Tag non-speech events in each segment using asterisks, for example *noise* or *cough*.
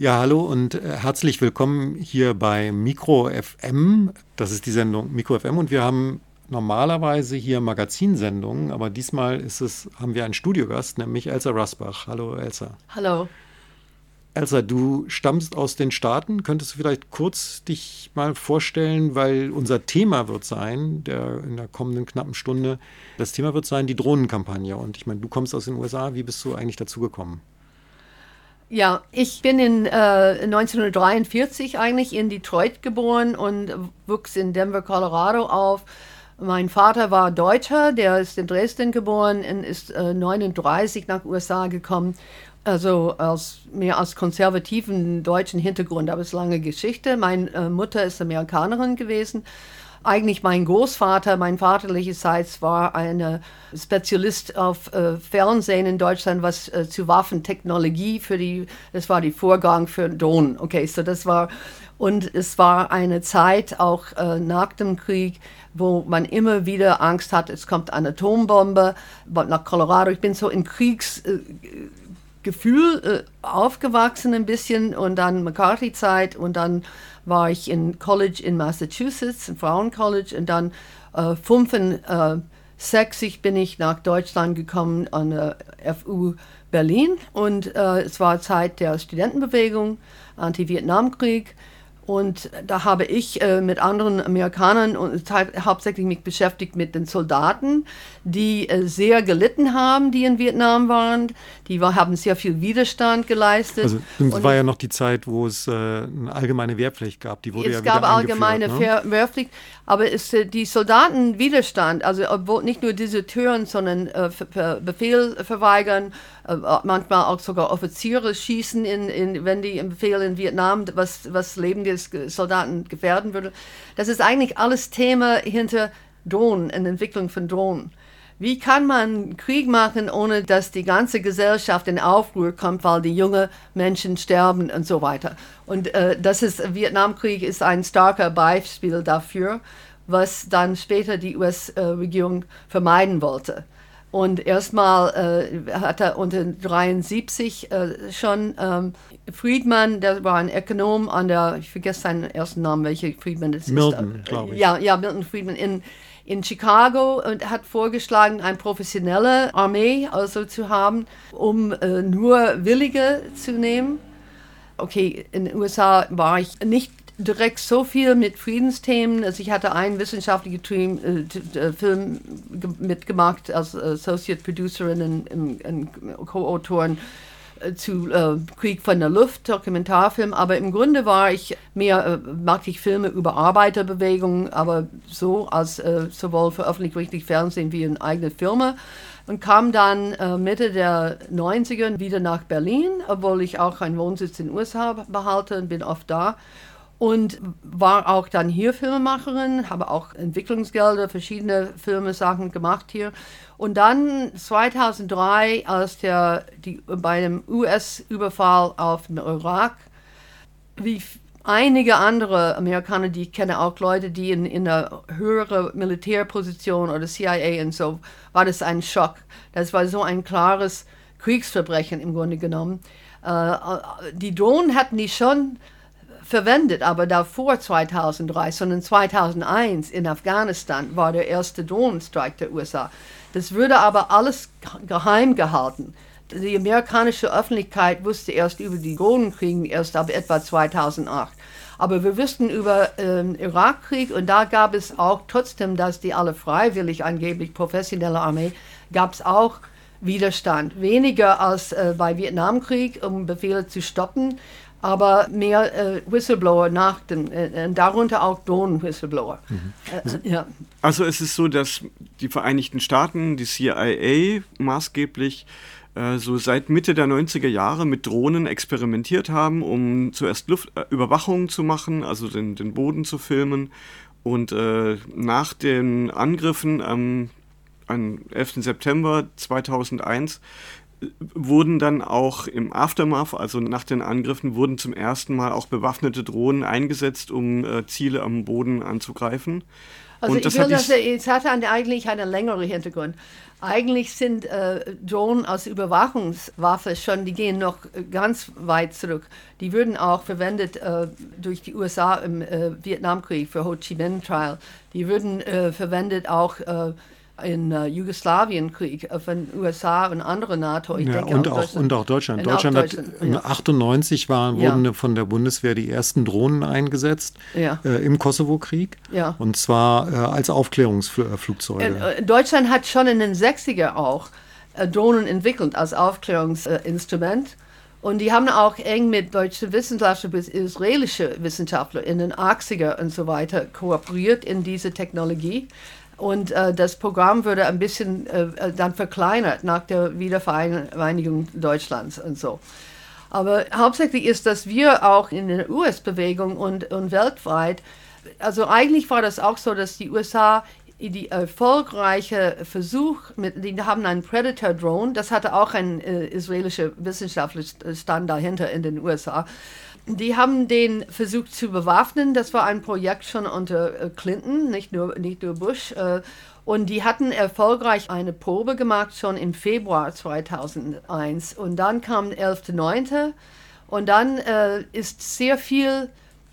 Ja, hallo und äh, herzlich willkommen hier bei Mikro FM. Das ist die Sendung Mikro FM und wir haben normalerweise hier Magazinsendungen, aber diesmal ist es, haben wir einen Studiogast, nämlich Elsa Rasbach. Hallo Elsa. Hallo. Elsa, du stammst aus den Staaten. Könntest du vielleicht kurz dich mal vorstellen, weil unser Thema wird sein, der in der kommenden knappen Stunde, das Thema wird sein die Drohnenkampagne. Und ich meine, du kommst aus den USA. Wie bist du eigentlich dazu gekommen? Ja, ich bin in äh, 1943 eigentlich in Detroit geboren und wuchs in Denver, Colorado auf. Mein Vater war Deutscher, der ist in Dresden geboren und ist äh, 39 nach USA gekommen. Also aus, mehr als konservativen deutschen Hintergrund, aber es ist lange Geschichte. Meine äh, Mutter ist Amerikanerin gewesen eigentlich mein Großvater, mein vaterlicherseits war ein Spezialist auf äh, Fernsehen in Deutschland, was äh, zu Waffentechnologie für die, das war die Vorgang für Drohnen. Okay, so das war, und es war eine Zeit auch äh, nach dem Krieg, wo man immer wieder Angst hat, es kommt eine Atombombe nach Colorado. Ich bin so in Kriegsgefühl äh, aufgewachsen ein bisschen und dann McCarthy-Zeit und dann war ich in College in Massachusetts, in Frauencollege und dann äh, 65 bin ich nach Deutschland gekommen an der FU Berlin. Und äh, es war Zeit der Studentenbewegung, Anti-Vietnam-Krieg und da habe ich äh, mit anderen Amerikanern und hauptsächlich mich beschäftigt mit den Soldaten, die äh, sehr gelitten haben, die in Vietnam waren. Die war, haben sehr viel Widerstand geleistet. Also es war ja noch die Zeit, wo es äh, eine allgemeine Wehrpflicht gab. Die wurde es ja gab allgemeine ne? Wehrpflicht, aber es, äh, die Soldaten Widerstand, also obwohl nicht nur Deserteuren, sondern äh, Befehl verweigern, manchmal auch sogar Offiziere schießen, in, in, wenn die im Befehl in Vietnam, was, was Leben des Soldaten gefährden würde. Das ist eigentlich alles Thema hinter Drohnen, der Entwicklung von Drohnen. Wie kann man Krieg machen, ohne dass die ganze Gesellschaft in Aufruhr kommt, weil die jungen Menschen sterben und so weiter? Und äh, das ist, Vietnamkrieg ist ein starker Beispiel dafür, was dann später die US-Regierung vermeiden wollte. Und erstmal äh, hat er unter 73 äh, schon ähm, Friedman, der war ein Ökonom an der, ich vergesse seinen ersten Namen, welche Friedman das Milton, ist. glaube ich. Ja, ja, Milton Friedman in, in Chicago und hat vorgeschlagen, eine professionelle Armee also zu haben, um äh, nur Willige zu nehmen. Okay, in den USA war ich nicht direkt so viel mit Friedensthemen. Also ich hatte einen wissenschaftlichen Team, äh, äh Film mitgemacht als Associate Producerin und Co-Autorin äh, zu äh, Krieg von der Luft, Dokumentarfilm, aber im Grunde war ich mehr, äh, mag ich Filme über Arbeiterbewegungen, aber so als äh, sowohl für öffentlich-rechtlich Fernsehen wie in eigene Firma. Und kam dann äh, Mitte der 90er wieder nach Berlin, obwohl ich auch einen Wohnsitz in den USA behalte und bin oft da und war auch dann hier Filmemacherin, habe auch Entwicklungsgelder, verschiedene Filmesachen gemacht hier. Und dann 2003, als der, die, bei dem US-Überfall auf den Irak, wie einige andere Amerikaner, die ich kenne, auch Leute, die in, in einer höheren Militärposition oder CIA und so, war das ein Schock. Das war so ein klares Kriegsverbrechen im Grunde genommen. Äh, äh die Drohnen hatten die schon verwendet, aber davor 2003, sondern 2001 in Afghanistan war der erste Drohnenstreik der USA. Das würde aber alles geheim gehalten. Die amerikanische Öffentlichkeit wusste erst über die Drohnenkriege erst ab etwa 2008. Aber wir wussten über den äh, Irakkrieg und da gab es auch, trotzdem, dass die alle freiwillig angeblich professionelle Armee, gab es auch Widerstand. Weniger als äh, bei Vietnamkrieg, um Befehle zu stoppen, aber mehr äh, Whistleblower nach dem, äh, darunter auch Drohnen-Whistleblower. Mhm. Äh, ja. Also es ist so, dass die Vereinigten Staaten, die CIA maßgeblich äh, so seit Mitte der 90er Jahre mit Drohnen experimentiert haben, um zuerst Luftüberwachung äh, zu machen, also den, den Boden zu filmen. Und äh, nach den Angriffen am, am 11. September 2001 wurden dann auch im Aftermath, also nach den Angriffen, wurden zum ersten Mal auch bewaffnete Drohnen eingesetzt, um äh, Ziele am Boden anzugreifen. Also und ich will, dass es hat eigentlich einen längeren Hintergrund. Eigentlich sind äh, Drohnen als Überwachungswaffe schon, die gehen noch ganz weit zurück. Die würden auch verwendet äh, durch die USA im äh, Vietnamkrieg für Ho Chi Minh Trial. Die würden äh, verwendet auch äh, in uh, Jugoslawienkrieg äh, von USA und andere NATO. Ich ja, denke und, auch, und auch Deutschland. Deutschland, auch Deutschland hat ja. 98 war, ja. wurden von der Bundeswehr die ersten Drohnen eingesetzt ja. äh, im Kosovo-Krieg. Ja. Und zwar äh, als Aufklärungsflugzeuge. Äh, Deutschland hat schon in den 60er auch äh, Drohnen entwickelt als Aufklärungsinstrument. Und die haben auch eng mit deutschen Wissenschaftlern bis israelische Wissenschaftler in den 80er und so weiter kooperiert in diese Technologie. Und äh, das Programm wurde ein bisschen äh, äh dann verkleinert nach der Wiedervereinigung Deutschlands und so. Aber hauptsächlich ist, dass wir auch in der US-Bewegung und, und weltweit, also eigentlich war das auch so, dass die USA die erfolgreiche Versuch, mit, die haben einen Predator-Drone, das hatte auch ein äh, israelischer Wissenschaftler stand dahinter in den USA. Die haben den versucht zu bewaffnen. Das war ein Projekt schon unter äh, Clinton, nicht nur, nicht nur Bush. Äh, und die hatten erfolgreich eine Probe gemacht schon im Februar 2001. Und dann kam 11.9. Und dann äh, ist sehr viel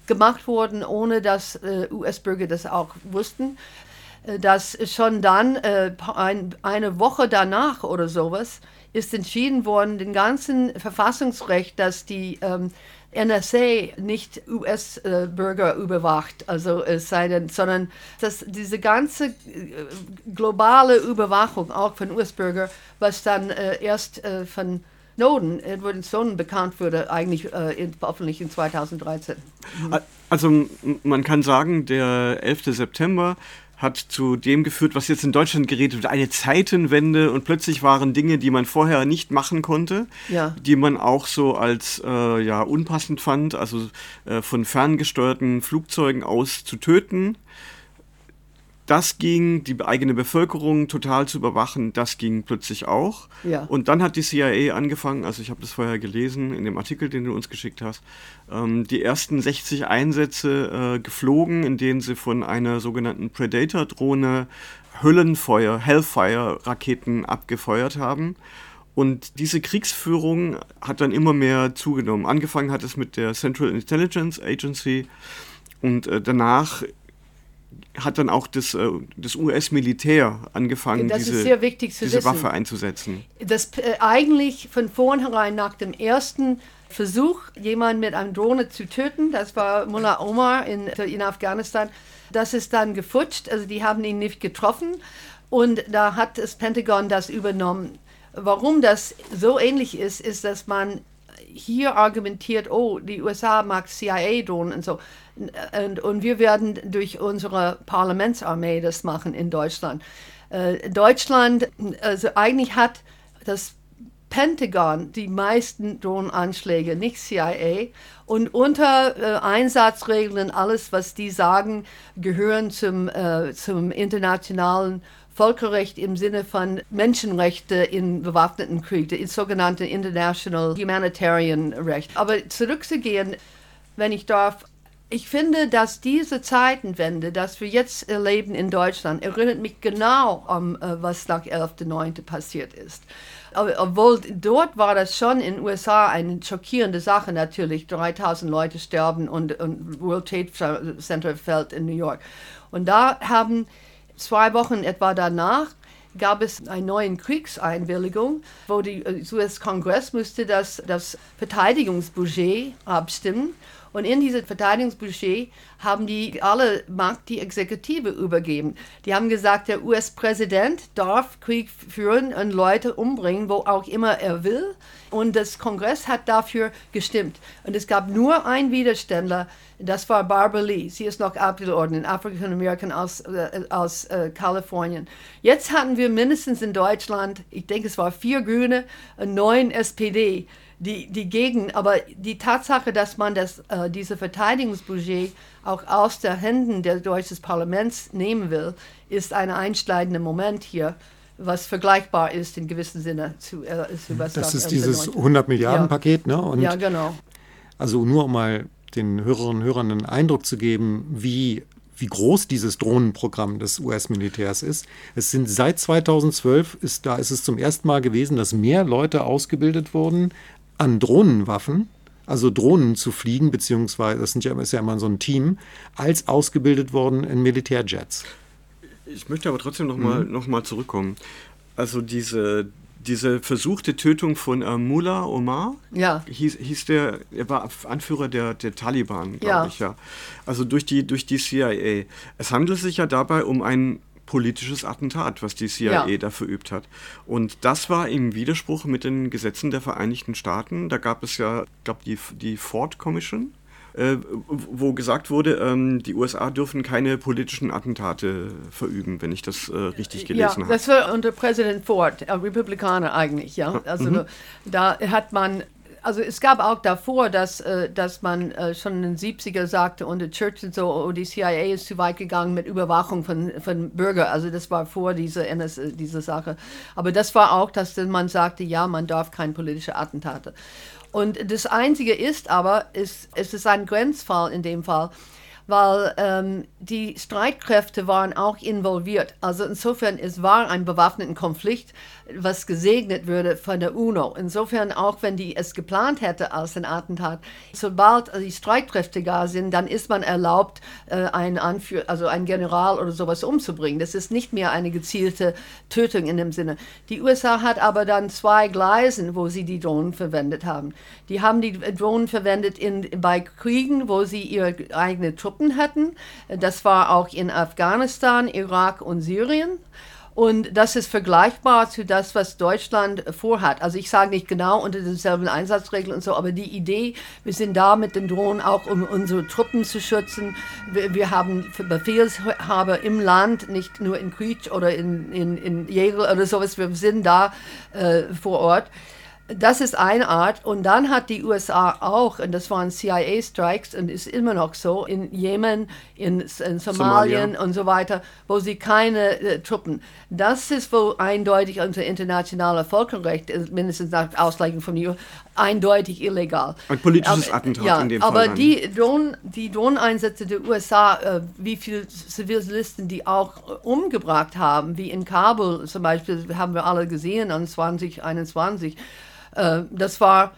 gemacht worden, ohne dass äh, US-Bürger das auch wussten. Äh, dass schon dann, äh, ein, eine Woche danach oder sowas, ist entschieden worden, den ganzen Verfassungsrecht, dass die ähm, NSA nicht US-Bürger überwacht, also es sei denn, sondern dass diese ganze äh, globale Überwachung auch von US-Bürgern, was dann äh, erst äh, von Snowden, Edward Snowden bekannt wurde, eigentlich äh, in, hoffentlich in 2013. Also man kann sagen, der 11. September hat zu dem geführt, was jetzt in Deutschland geredet wird, eine Zeitenwende und plötzlich waren Dinge, die man vorher nicht machen konnte, ja. die man auch so als äh, ja, unpassend fand, also äh, von ferngesteuerten Flugzeugen aus zu töten das ging, die eigene Bevölkerung total zu überwachen, das ging plötzlich auch. Ja. Und dann hat die CIA angefangen, also ich habe das vorher gelesen in dem Artikel, den du uns geschickt hast, ähm, die ersten 60 Einsätze äh, geflogen, in denen sie von einer sogenannten Predator-Drohne Höllenfeuer, Hellfire-Raketen abgefeuert haben. Und diese Kriegsführung hat dann immer mehr zugenommen. Angefangen hat es mit der Central Intelligence Agency und äh, danach hat dann auch das, äh, das US-Militär angefangen, diese, diese Waffe einzusetzen. Das äh, eigentlich von vornherein nach dem ersten Versuch, jemanden mit einer Drohne zu töten, das war Mullah Omar in, in Afghanistan, das ist dann gefutscht, also die haben ihn nicht getroffen und da hat das Pentagon das übernommen. Warum das so ähnlich ist, ist, dass man hier argumentiert, oh, die USA mag CIA-Drohnen und so. Und, und wir werden durch unsere Parlamentsarmee das machen in Deutschland. Äh, Deutschland, also eigentlich hat das Pentagon die meisten Drohnenanschläge, nicht CIA. Und unter äh, Einsatzregeln, alles, was die sagen, gehören zum, äh, zum internationalen Völkerrecht im Sinne von Menschenrechte in bewaffneten Krieg, das sogenannte International Humanitarian Recht. Aber zurückzugehen, wenn ich darf, ich finde, dass diese Zeitenwende, das wir jetzt erleben in Deutschland, erinnert mich genau an, äh, was nach 11.09. passiert ist. Obwohl dort war das schon in den USA eine schockierende Sache natürlich. 3000 Leute sterben und, und World Trade Center fällt in New York. Und da haben zwei Wochen etwa danach gab es eine neue Kriegseinwilligung, wo der äh, US-Kongress musste das, das Verteidigungsbudget abstimmen und in dieses Verteidigungsbudget haben die alle Macht die Exekutive übergeben. Die haben gesagt, der US-Präsident darf Krieg führen und Leute umbringen, wo auch immer er will. Und das Kongress hat dafür gestimmt. Und es gab nur einen Widerständler, das war Barbara Lee. Sie ist noch Abgeordnete, African American aus, äh, aus äh, Kalifornien. Jetzt hatten wir mindestens in Deutschland, ich denke es war vier Grüne, neun SPD die, die Gegend, aber die Tatsache, dass man das, äh, diese Verteidigungsbudget auch aus den Händen des deutschen Parlaments nehmen will, ist ein einschneidender Moment hier, was vergleichbar ist in gewissem Sinne zu, äh, zu was Das ist dieses 100 Milliarden Paket, ne? Und ja, genau. Also nur um mal den Hörerinnen und Hörern einen Eindruck zu geben, wie wie groß dieses Drohnenprogramm des US-Militärs ist. Es sind seit 2012, ist, da ist es zum ersten Mal gewesen, dass mehr Leute ausgebildet wurden an Drohnenwaffen, also Drohnen zu fliegen, beziehungsweise das sind ja, ist ja immer so ein Team, als ausgebildet worden in Militärjets. Ich möchte aber trotzdem nochmal mhm. noch mal zurückkommen. Also diese, diese versuchte Tötung von äh, Mullah Omar, ja. hieß, hieß der, er war Anführer der, der Taliban, glaube ja. ich, ja. Also durch die, durch die CIA. Es handelt sich ja dabei um ein politisches Attentat, was die CIA ja. da verübt hat. Und das war im Widerspruch mit den Gesetzen der Vereinigten Staaten. Da gab es ja, ich glaube, die, die Ford Commission, äh, wo gesagt wurde, ähm, die USA dürfen keine politischen Attentate verüben, wenn ich das äh, richtig gelesen habe. Ja, das war unter Präsident Ford, äh, Republikaner eigentlich, ja. Also mhm. da hat man also es gab auch davor, dass, äh, dass man äh, schon in den 70er sagte, unter Churchill so, oh, die CIA ist zu weit gegangen mit Überwachung von, von Bürgern. Also das war vor dieser, NS, diese Sache. Aber das war auch, dass man sagte, ja, man darf keine politischen Attentate. Und das Einzige ist aber, ist, es ist ein Grenzfall in dem Fall, weil ähm, die Streitkräfte waren auch involviert. Also insofern, es war ein bewaffneter Konflikt was gesegnet würde von der UNO. Insofern, auch wenn die es geplant hätte als ein Attentat, sobald die Streitkräfte da sind, dann ist man erlaubt, äh, einen Anführer, also einen General oder sowas umzubringen. Das ist nicht mehr eine gezielte Tötung in dem Sinne. Die USA hat aber dann zwei Gleisen, wo sie die Drohnen verwendet haben. Die haben die Drohnen verwendet in, bei Kriegen, wo sie ihre eigenen Truppen hatten. Das war auch in Afghanistan, Irak und Syrien. Und das ist vergleichbar zu das, was Deutschland vorhat. Also ich sage nicht genau unter denselben Einsatzregeln und so, aber die Idee, wir sind da mit den Drohnen auch, um unsere Truppen zu schützen. Wir, wir haben Befehlshaber im Land, nicht nur in Krieg oder in, in, in Jäger oder sowas. Wir sind da äh, vor Ort. Das ist eine Art. Und dann hat die USA auch, und das waren CIA-Strikes und ist immer noch so, in Jemen, in, in Somalien Somalia. und so weiter, wo sie keine äh, Truppen. Das ist wohl eindeutig unter internationaler Völkerrecht, äh, mindestens nach Auslegung von EU, eindeutig illegal. Ein politisches aber, Attentat ja, in dem Fall. Aber dann. die, Drohnen, die Drohneneinsätze der USA, äh, wie viele Zivilisten die auch äh, umgebracht haben, wie in Kabul zum Beispiel, haben wir alle gesehen an 2021 äh, das war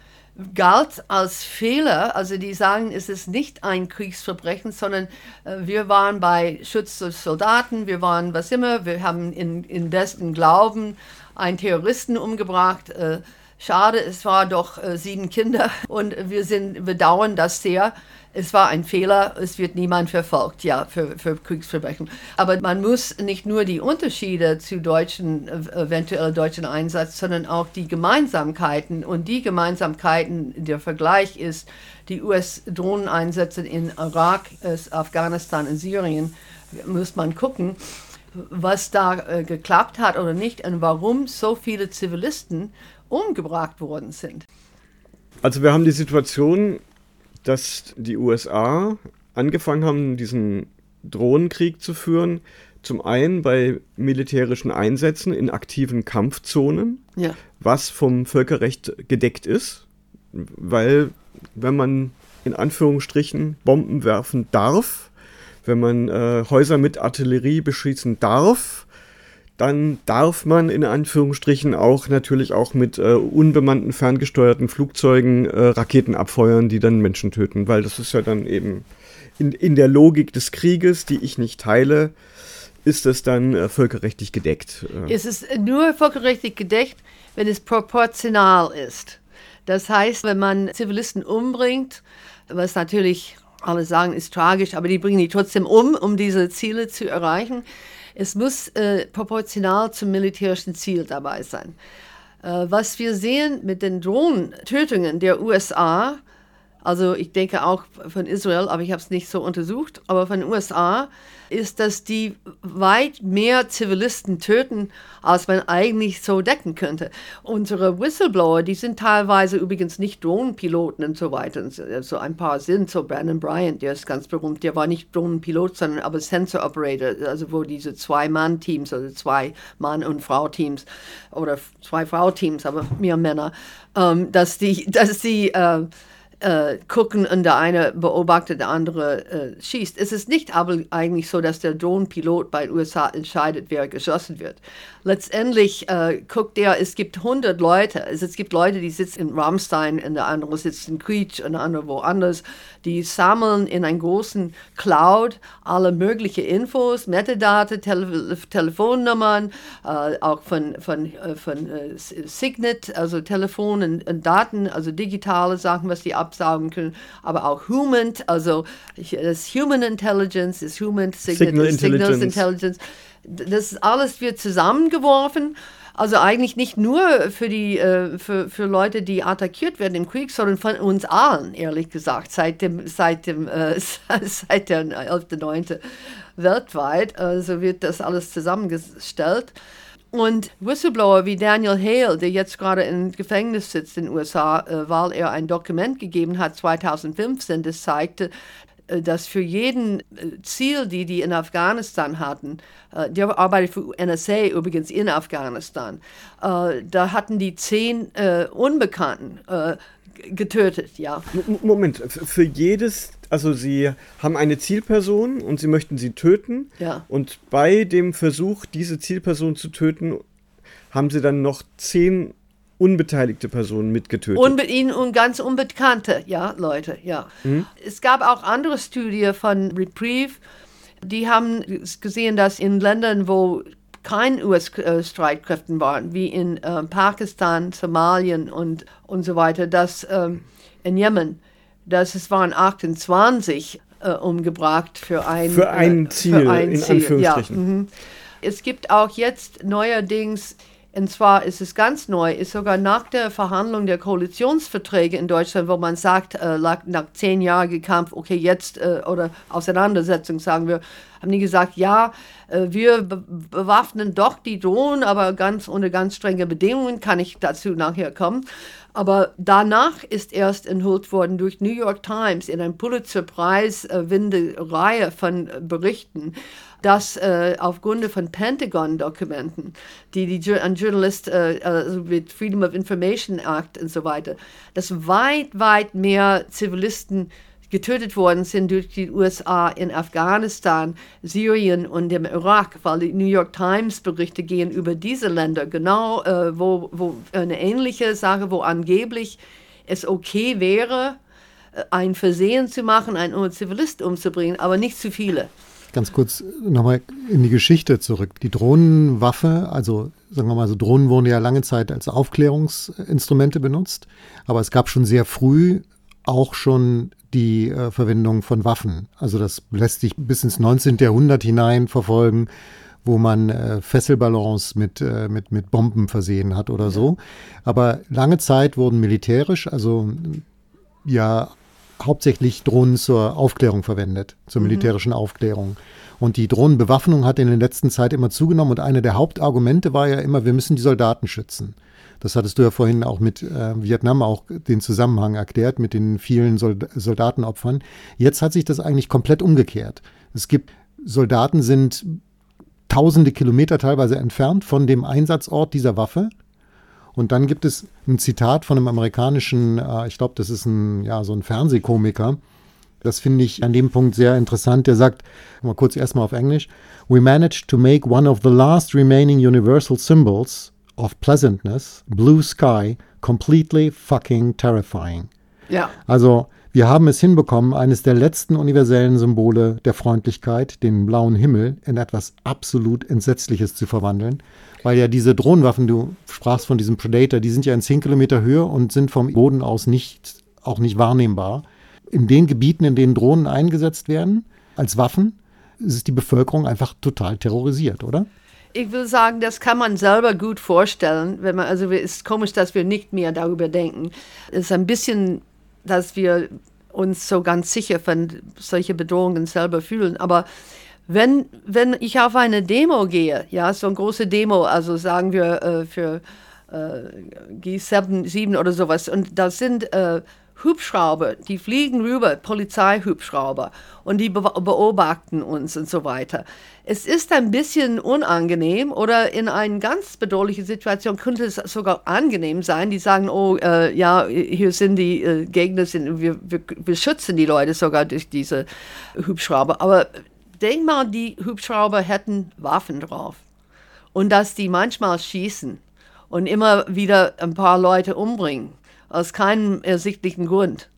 galt als Fehler. Also die sagen, es ist nicht ein Kriegsverbrechen, sondern äh, wir waren bei Schutz der Soldaten, wir waren was immer, wir haben in, in besten Glauben einen Terroristen umgebracht. Äh, schade, es war doch äh, sieben Kinder und wir sind bedauern das sehr es war ein Fehler, es wird niemand verfolgt, ja, für, für Kriegsverbrechen. Aber man muss nicht nur die Unterschiede zu deutschen, eventuell deutschen Einsatz, sondern auch die Gemeinsamkeiten. Und die Gemeinsamkeiten, der Vergleich ist, die US-Drohneneinsätze in Irak, Afghanistan und Syrien, muss man gucken, was da äh, geklappt hat oder nicht und warum so viele Zivilisten umgebracht worden sind. Also wir haben die Situation, dass die USA angefangen haben, diesen Drohnenkrieg zu führen. Zum einen bei militärischen Einsätzen in aktiven Kampfzonen, ja. was vom Völkerrecht gedeckt ist, weil wenn man in Anführungsstrichen Bomben werfen darf, wenn man äh, Häuser mit Artillerie beschießen darf, dann darf man in Anführungsstrichen auch natürlich auch mit äh, unbemannten ferngesteuerten Flugzeugen äh, Raketen abfeuern, die dann Menschen töten, weil das ist ja dann eben in, in der Logik des Krieges, die ich nicht teile, ist es dann äh, völkerrechtlich gedeckt. Äh. Es ist nur völkerrechtlich gedeckt, wenn es proportional ist. Das heißt, wenn man Zivilisten umbringt, was natürlich alle sagen, ist tragisch, aber die bringen die trotzdem um, um diese Ziele zu erreichen es muss äh, proportional zum militärischen Ziel dabei sein. Äh, was wir sehen mit den Drohnentötungen der USA, also ich denke auch von Israel, aber ich habe es nicht so untersucht, aber von den USA, ist, dass die weit mehr Zivilisten töten, als man eigentlich so decken könnte. Unsere Whistleblower, die sind teilweise übrigens nicht Drohnenpiloten und so weiter. Also ein paar sind, so Brandon Bryant, der ist ganz berühmt, der war nicht Drohnenpilot, sondern aber Sensor Operator, also wo diese zwei Mann-Teams, also zwei Mann- und Frau-Teams oder zwei Frau-Teams, aber mehr Männer, ähm, dass die, *laughs* dass die äh, äh, gucken und der eine beobachtet, der andere äh, schießt. Es ist nicht aber eigentlich so, dass der Drohnenpilot bei den USA entscheidet, wer geschossen wird. Letztendlich äh, guckt er, es gibt 100 Leute, also es gibt Leute, die sitzen in Ramstein und der andere sitzt in Quietsch und der andere woanders. Die sammeln in einem großen Cloud alle möglichen Infos, Metadaten, Tele Telefonnummern, äh, auch von, von, äh, von äh, Signet, also Telefon und, Daten, also digitale Sachen, was die ab absaugen können, aber auch Human, also das Human Intelligence, das Human Signal, Signal Intelligence. Signals Intelligence. Das alles wird zusammengeworfen. Also eigentlich nicht nur für die äh, für, für Leute, die attackiert werden im Krieg, sondern von uns allen, ehrlich gesagt, seit dem seit dem äh, *laughs* seit der 11.9. weltweit. Also wird das alles zusammengestellt. Und Whistleblower wie Daniel Hale, der jetzt gerade im Gefängnis sitzt in den USA, äh, weil er ein Dokument gegeben hat 2015, das zeigte, dass für jeden äh, Ziel, die die in Afghanistan hatten, äh, der arbeitet für NSA übrigens in Afghanistan, äh, da hatten die zehn äh, Unbekannten getötet, ja. Moment, für jedes also sie haben eine Zielperson und sie möchten sie töten. Ja. Und bei dem Versuch, diese Zielperson zu töten, haben sie dann noch zehn unbeteiligte Personen mitgetötet. Unbe ihnen und ganz unbekannte, ja, Leute, ja. Mhm. Es gab auch andere Studien von Reprieve, die haben gesehen, dass in Ländern, wo kein US-Streitkräften waren, wie in äh, Pakistan, Somalien und, und so weiter, dass ähm, in Jemen, dass es waren 28 äh, umgebracht für ein, für ein äh, Ziel, für ein in Ziel. Anführungsstrichen. Ja, mhm. Es gibt auch jetzt neuerdings, und zwar ist es ganz neu, ist sogar nach der Verhandlung der Koalitionsverträge in Deutschland, wo man sagt, äh, nach, zehn Jahren Kampf, okay, jetzt, äh, oder Auseinandersetzung, sagen wir, haben die gesagt, ja, äh, wir be bewaffnen doch die Drohnen, aber ganz unter ganz strengen Bedingungen, kann ich dazu nachher kommen. Aber danach ist erst enthüllt worden durch New York Times in einem Pulitzer-Preis äh, winde Reihe von Berichten, dass äh, aufgrund von Pentagon-Dokumenten, die, die ein Journalist äh, also mit Freedom of Information Act und so weiter, dass weit, weit mehr Zivilisten getötet worden sind durch die USA in Afghanistan, Syrien und dem Irak, weil die New York Times Berichte gehen über diese Länder, genau äh, wo, wo eine ähnliche Sache, wo angeblich es okay wäre, äh, ein Versehen zu machen, einen Zivilist umzubringen, aber nicht zu viele. Ganz kurz nochmal in die Geschichte zurück. Die Drohnenwaffe, also sagen wir mal so, Drohnen wurden ja lange Zeit als Aufklärungsinstrumente benutzt, aber es gab schon sehr früh auch schon die äh, Verwendung von Waffen. Also das lässt sich bis ins 19. Jahrhundert hinein verfolgen, wo man äh, Fesselballons mit, äh, mit, mit Bomben versehen hat oder so. Aber lange Zeit wurden militärisch, also ja hauptsächlich Drohnen zur Aufklärung verwendet, zur mhm. militärischen Aufklärung. Und die Drohnenbewaffnung hat in der letzten Zeit immer zugenommen und eine der Hauptargumente war ja immer, wir müssen die Soldaten schützen. Das hattest du ja vorhin auch mit äh, Vietnam auch den Zusammenhang erklärt mit den vielen Sold Soldatenopfern. Jetzt hat sich das eigentlich komplett umgekehrt. Es gibt Soldaten sind tausende Kilometer teilweise entfernt von dem Einsatzort dieser Waffe. Und dann gibt es ein Zitat von einem amerikanischen, äh, ich glaube, das ist ein, ja, so ein Fernsehkomiker. Das finde ich an dem Punkt sehr interessant. Der sagt, mal kurz erstmal auf Englisch, We managed to make one of the last remaining universal symbols of pleasantness, blue sky, completely fucking terrifying. Ja. Also, wir haben es hinbekommen, eines der letzten universellen Symbole der Freundlichkeit, den blauen Himmel, in etwas absolut Entsetzliches zu verwandeln. Weil ja diese Drohnenwaffen, du sprachst von diesem Predator, die sind ja in 10 Kilometer Höhe und sind vom Boden aus nicht, auch nicht wahrnehmbar. In den Gebieten, in denen Drohnen eingesetzt werden, als Waffen, ist die Bevölkerung einfach total terrorisiert, oder? Ich will sagen, das kann man selber gut vorstellen, wenn man, also es ist komisch, dass wir nicht mehr darüber denken. Es ist ein bisschen, dass wir uns so ganz sicher von solchen Bedrohungen selber fühlen. Aber wenn, wenn ich auf eine Demo gehe, ja, so eine große Demo, also sagen wir äh, für äh, G7 oder sowas, und da sind äh, Hubschrauber, die fliegen rüber, Polizeihubschrauber, und die beobachten uns und so weiter. Es ist ein bisschen unangenehm oder in einer ganz bedrohlichen Situation könnte es sogar angenehm sein. Die sagen, oh äh, ja, hier sind die äh, Gegner, sind, wir, wir, wir schützen die Leute sogar durch diese Hubschrauber. Aber denk mal, die Hubschrauber hätten Waffen drauf und dass die manchmal schießen und immer wieder ein paar Leute umbringen aus keinem ersichtlichen Grund,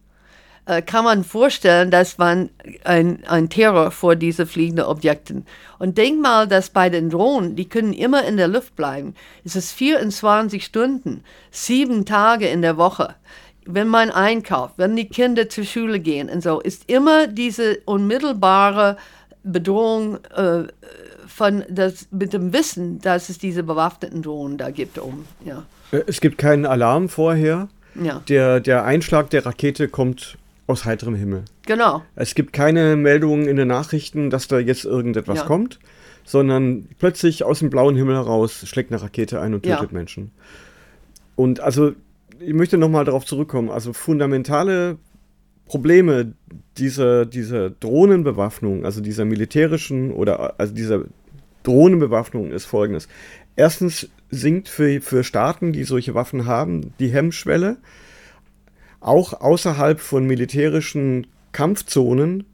äh, kann man vorstellen, dass man ein, ein Terror vor diese fliegenden Objekten. Und denk mal, dass bei den Drohnen, die können immer in der Luft bleiben. Es ist 24 Stunden, sieben Tage in der Woche. Wenn man einkauft, wenn die Kinder zur Schule gehen und so, ist immer diese unmittelbare Bedrohung äh, von das, mit dem Wissen, dass es diese bewaffneten Drohnen da gibt. Um, ja. Äh, es gibt keinen Alarm vorher. Ja. Der, der Einschlag der Rakete kommt aus heiterem Himmel. Genau. Es gibt keine Meldungen in den Nachrichten, dass da jetzt irgendetwas ja. kommt, sondern plötzlich aus dem blauen Himmel heraus schlägt eine Rakete ein und tötet ja. Menschen. Und also, ich möchte nochmal darauf zurückkommen. Also fundamentale Probleme dieser, dieser Drohnenbewaffnung, also dieser militärischen oder also dieser Drohnenbewaffnung ist folgendes. Erstens sinkt für, für Staaten, die solche Waffen haben, die Hemmschwelle, auch außerhalb von militärischen Kampfzonen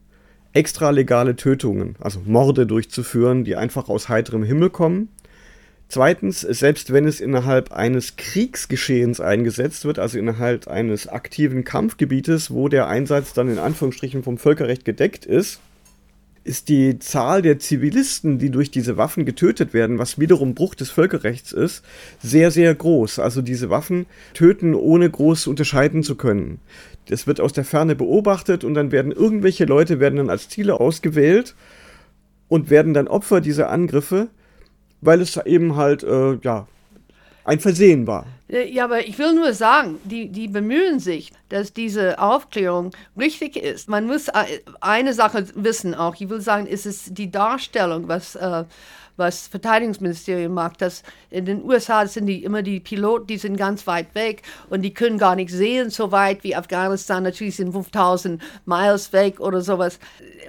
extralegale Tötungen, also Morde durchzuführen, die einfach aus heiterem Himmel kommen. Zweitens, selbst wenn es innerhalb eines Kriegsgeschehens eingesetzt wird, also innerhalb eines aktiven Kampfgebietes, wo der Einsatz dann in Anführungsstrichen vom Völkerrecht gedeckt ist, ist die Zahl der Zivilisten, die durch diese Waffen getötet werden, was wiederum Bruch des Völkerrechts ist, sehr, sehr groß. Also diese Waffen töten, ohne groß unterscheiden zu können. Das wird aus der Ferne beobachtet und dann werden irgendwelche Leute werden dann als Ziele ausgewählt und werden dann Opfer dieser Angriffe, weil es eben halt, äh, ja, ein Versehen war. Ja, aber ich will nur sagen, die, die bemühen sich, dass diese Aufklärung richtig ist. Man muss äh, eine Sache wissen auch. Ich will sagen, ist es die Darstellung, was äh, was Verteidigungsministerium macht, dass in den USA sind die immer die Piloten, die sind ganz weit weg und die können gar nicht sehen so weit wie Afghanistan. Natürlich sind 5000 Miles weg oder sowas.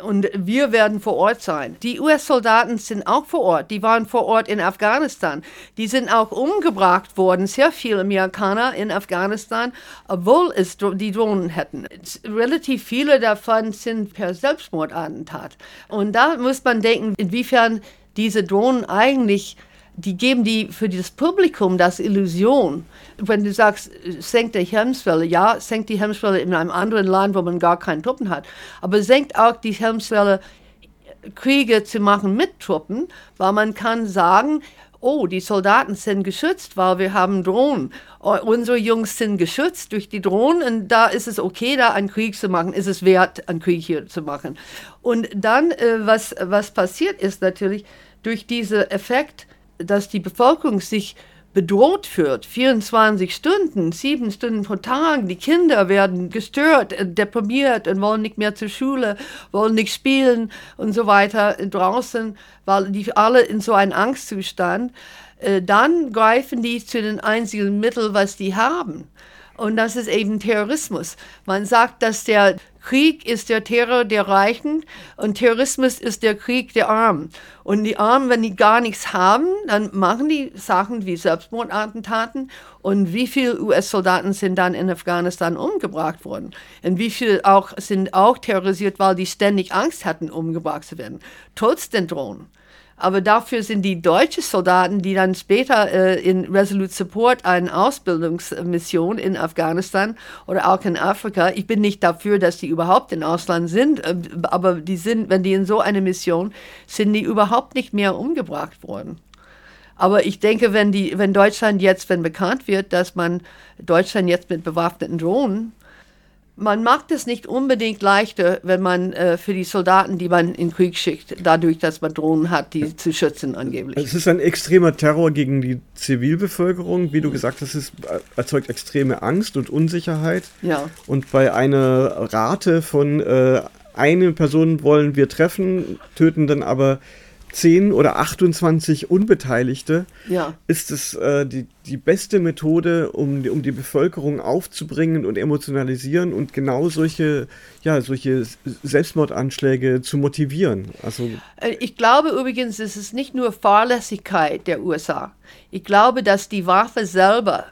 Und wir werden vor Ort sein. Die US-Soldaten sind auch vor Ort. Die waren vor Ort in Afghanistan. Die sind auch umgebracht worden, sehr viele Amerikaner in Afghanistan, obwohl es die Drohnen hätten. Relativ viele davon sind per Selbstmordattentat. Und da muss man denken, inwiefern diese Drohnen eigentlich, die geben die für das Publikum das Illusion. Wenn du sagst, senkt die Hemmschwelle, ja, senkt die Hemmschwelle in einem anderen Land, wo man gar keine Truppen hat, aber senkt auch die Hemmschwelle, Kriege zu machen mit Truppen, weil man kann sagen, oh, die Soldaten sind geschützt, weil wir haben Drohnen. Oh, unsere Jungs sind geschützt durch die Drohnen und da ist es okay, da einen Krieg zu machen, ist es wert, einen Krieg hier zu machen. Und dann, äh, was, was passiert ist natürlich, durch diesen Effekt, dass die Bevölkerung sich bedroht fühlt, 24 Stunden, sieben Stunden pro Tag, die Kinder werden gestört, äh, deprimiert und wollen nicht mehr zur Schule, wollen nicht spielen und so weiter draußen, weil die alle in so einem Angstzustand, äh, dann greifen die zu den einzigen Mitteln, was die haben. Und das ist eben Terrorismus. Man sagt, dass der Krieg ist der Terror der Reichen und Terrorismus ist der Krieg der Armen. Und die Armen, wenn die gar nichts haben, dann machen die Sachen wie Selbstmordattentaten. Und wie viele US-Soldaten sind dann in Afghanistan umgebracht worden? Und wie viele auch, sind auch terrorisiert, weil die ständig Angst hatten, umgebracht zu werden? Trotz den Drohnen. Aber dafür sind die deutschen Soldaten, die dann später äh, in Resolute Support eine Ausbildungsmission in Afghanistan oder auch in Afrika, ich bin nicht dafür, dass die überhaupt in Ausland sind, äh, aber die sind, wenn die in so eine Mission sind, die überhaupt nicht mehr umgebracht worden. Aber ich denke, wenn, die, wenn Deutschland jetzt, wenn bekannt wird, dass man Deutschland jetzt mit bewaffneten Drohnen man macht es nicht unbedingt leichter, wenn man äh, für die Soldaten, die man in Krieg schickt, dadurch, dass man Drohnen hat, die zu schützen angeblich. Es ist ein extremer Terror gegen die Zivilbevölkerung. Wie du gesagt hast, es erzeugt extreme Angst und Unsicherheit. Ja. Und bei einer Rate von äh, eine Person wollen wir treffen, töten dann aber 10 oder 28 Unbeteiligte, Ja. ist es äh, die, die beste Methode, um, die- um die Bevölkerung aufzubringen und emotionalisieren und genau solche, ja, solche Selbstmordanschläge zu motivieren. Also Äh, Ich glaube übrigens, es ist nicht nur Fahrlässigkeit der USA. Ich glaube, dass die Waffe selber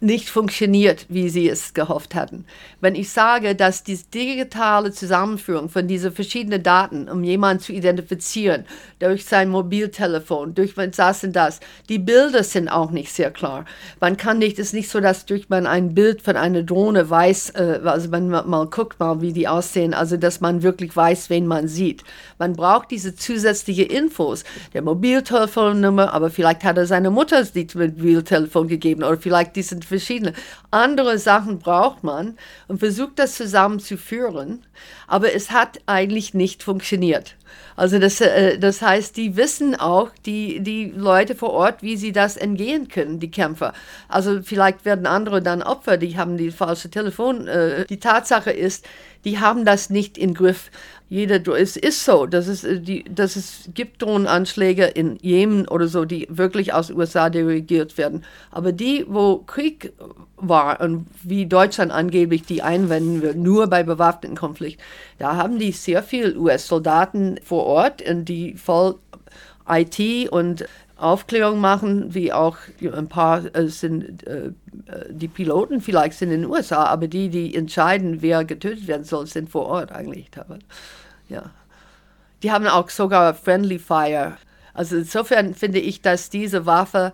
nicht funktioniert, wie sie es gehofft hatten. Wenn ich sage, dass die digitale Zusammenführung von diesen verschiedenen Daten, um jemanden zu identifizieren, durch sein Mobiltelefon, durch das und das, die Bilder sind auch nicht sehr klar. Man kann nicht, es ist nicht so, dass durch man ein Bild von einer Drohne weiß, äh, also man mal, guckt mal, wie die aussehen, also dass man wirklich weiß, wen man sieht. Man braucht diese zusätzliche Infos, der Mobiltelefonnummer, aber vielleicht hat er seiner Mutter das Mobiltelefon gegeben oder vielleicht die sind verschiedene. Andere Sachen braucht man und versucht das zusammenzuführen, aber es hat eigentlich nicht funktioniert. Also das, äh, das heißt, die wissen auch, die, die Leute vor Ort, wie sie das entgehen können, die Kämpfer. Also vielleicht werden andere dann Opfer, die haben die falsche Telefon. Äh, die Tatsache ist, die haben das nicht im Griff. Jeder, es ist so, dass es, äh, die, dass es gibt Drohnenanschläge in Jemen oder so, die wirklich aus den USA dirigiert werden. Aber die, wo Krieg war und wie Deutschland angeblich die einwenden will, nur bei bewaffneten Konflikt, da haben die sehr viel US-Soldaten vor Ort, und die voll IT und Aufklärung machen, wie auch ein paar äh, sind, äh, die Piloten vielleicht sind in den USA, aber die, die entscheiden, wer getötet werden soll, sind vor Ort eigentlich. Ja. Die haben auch sogar Friendly Fire. Also insofern finde ich, dass diese Waffe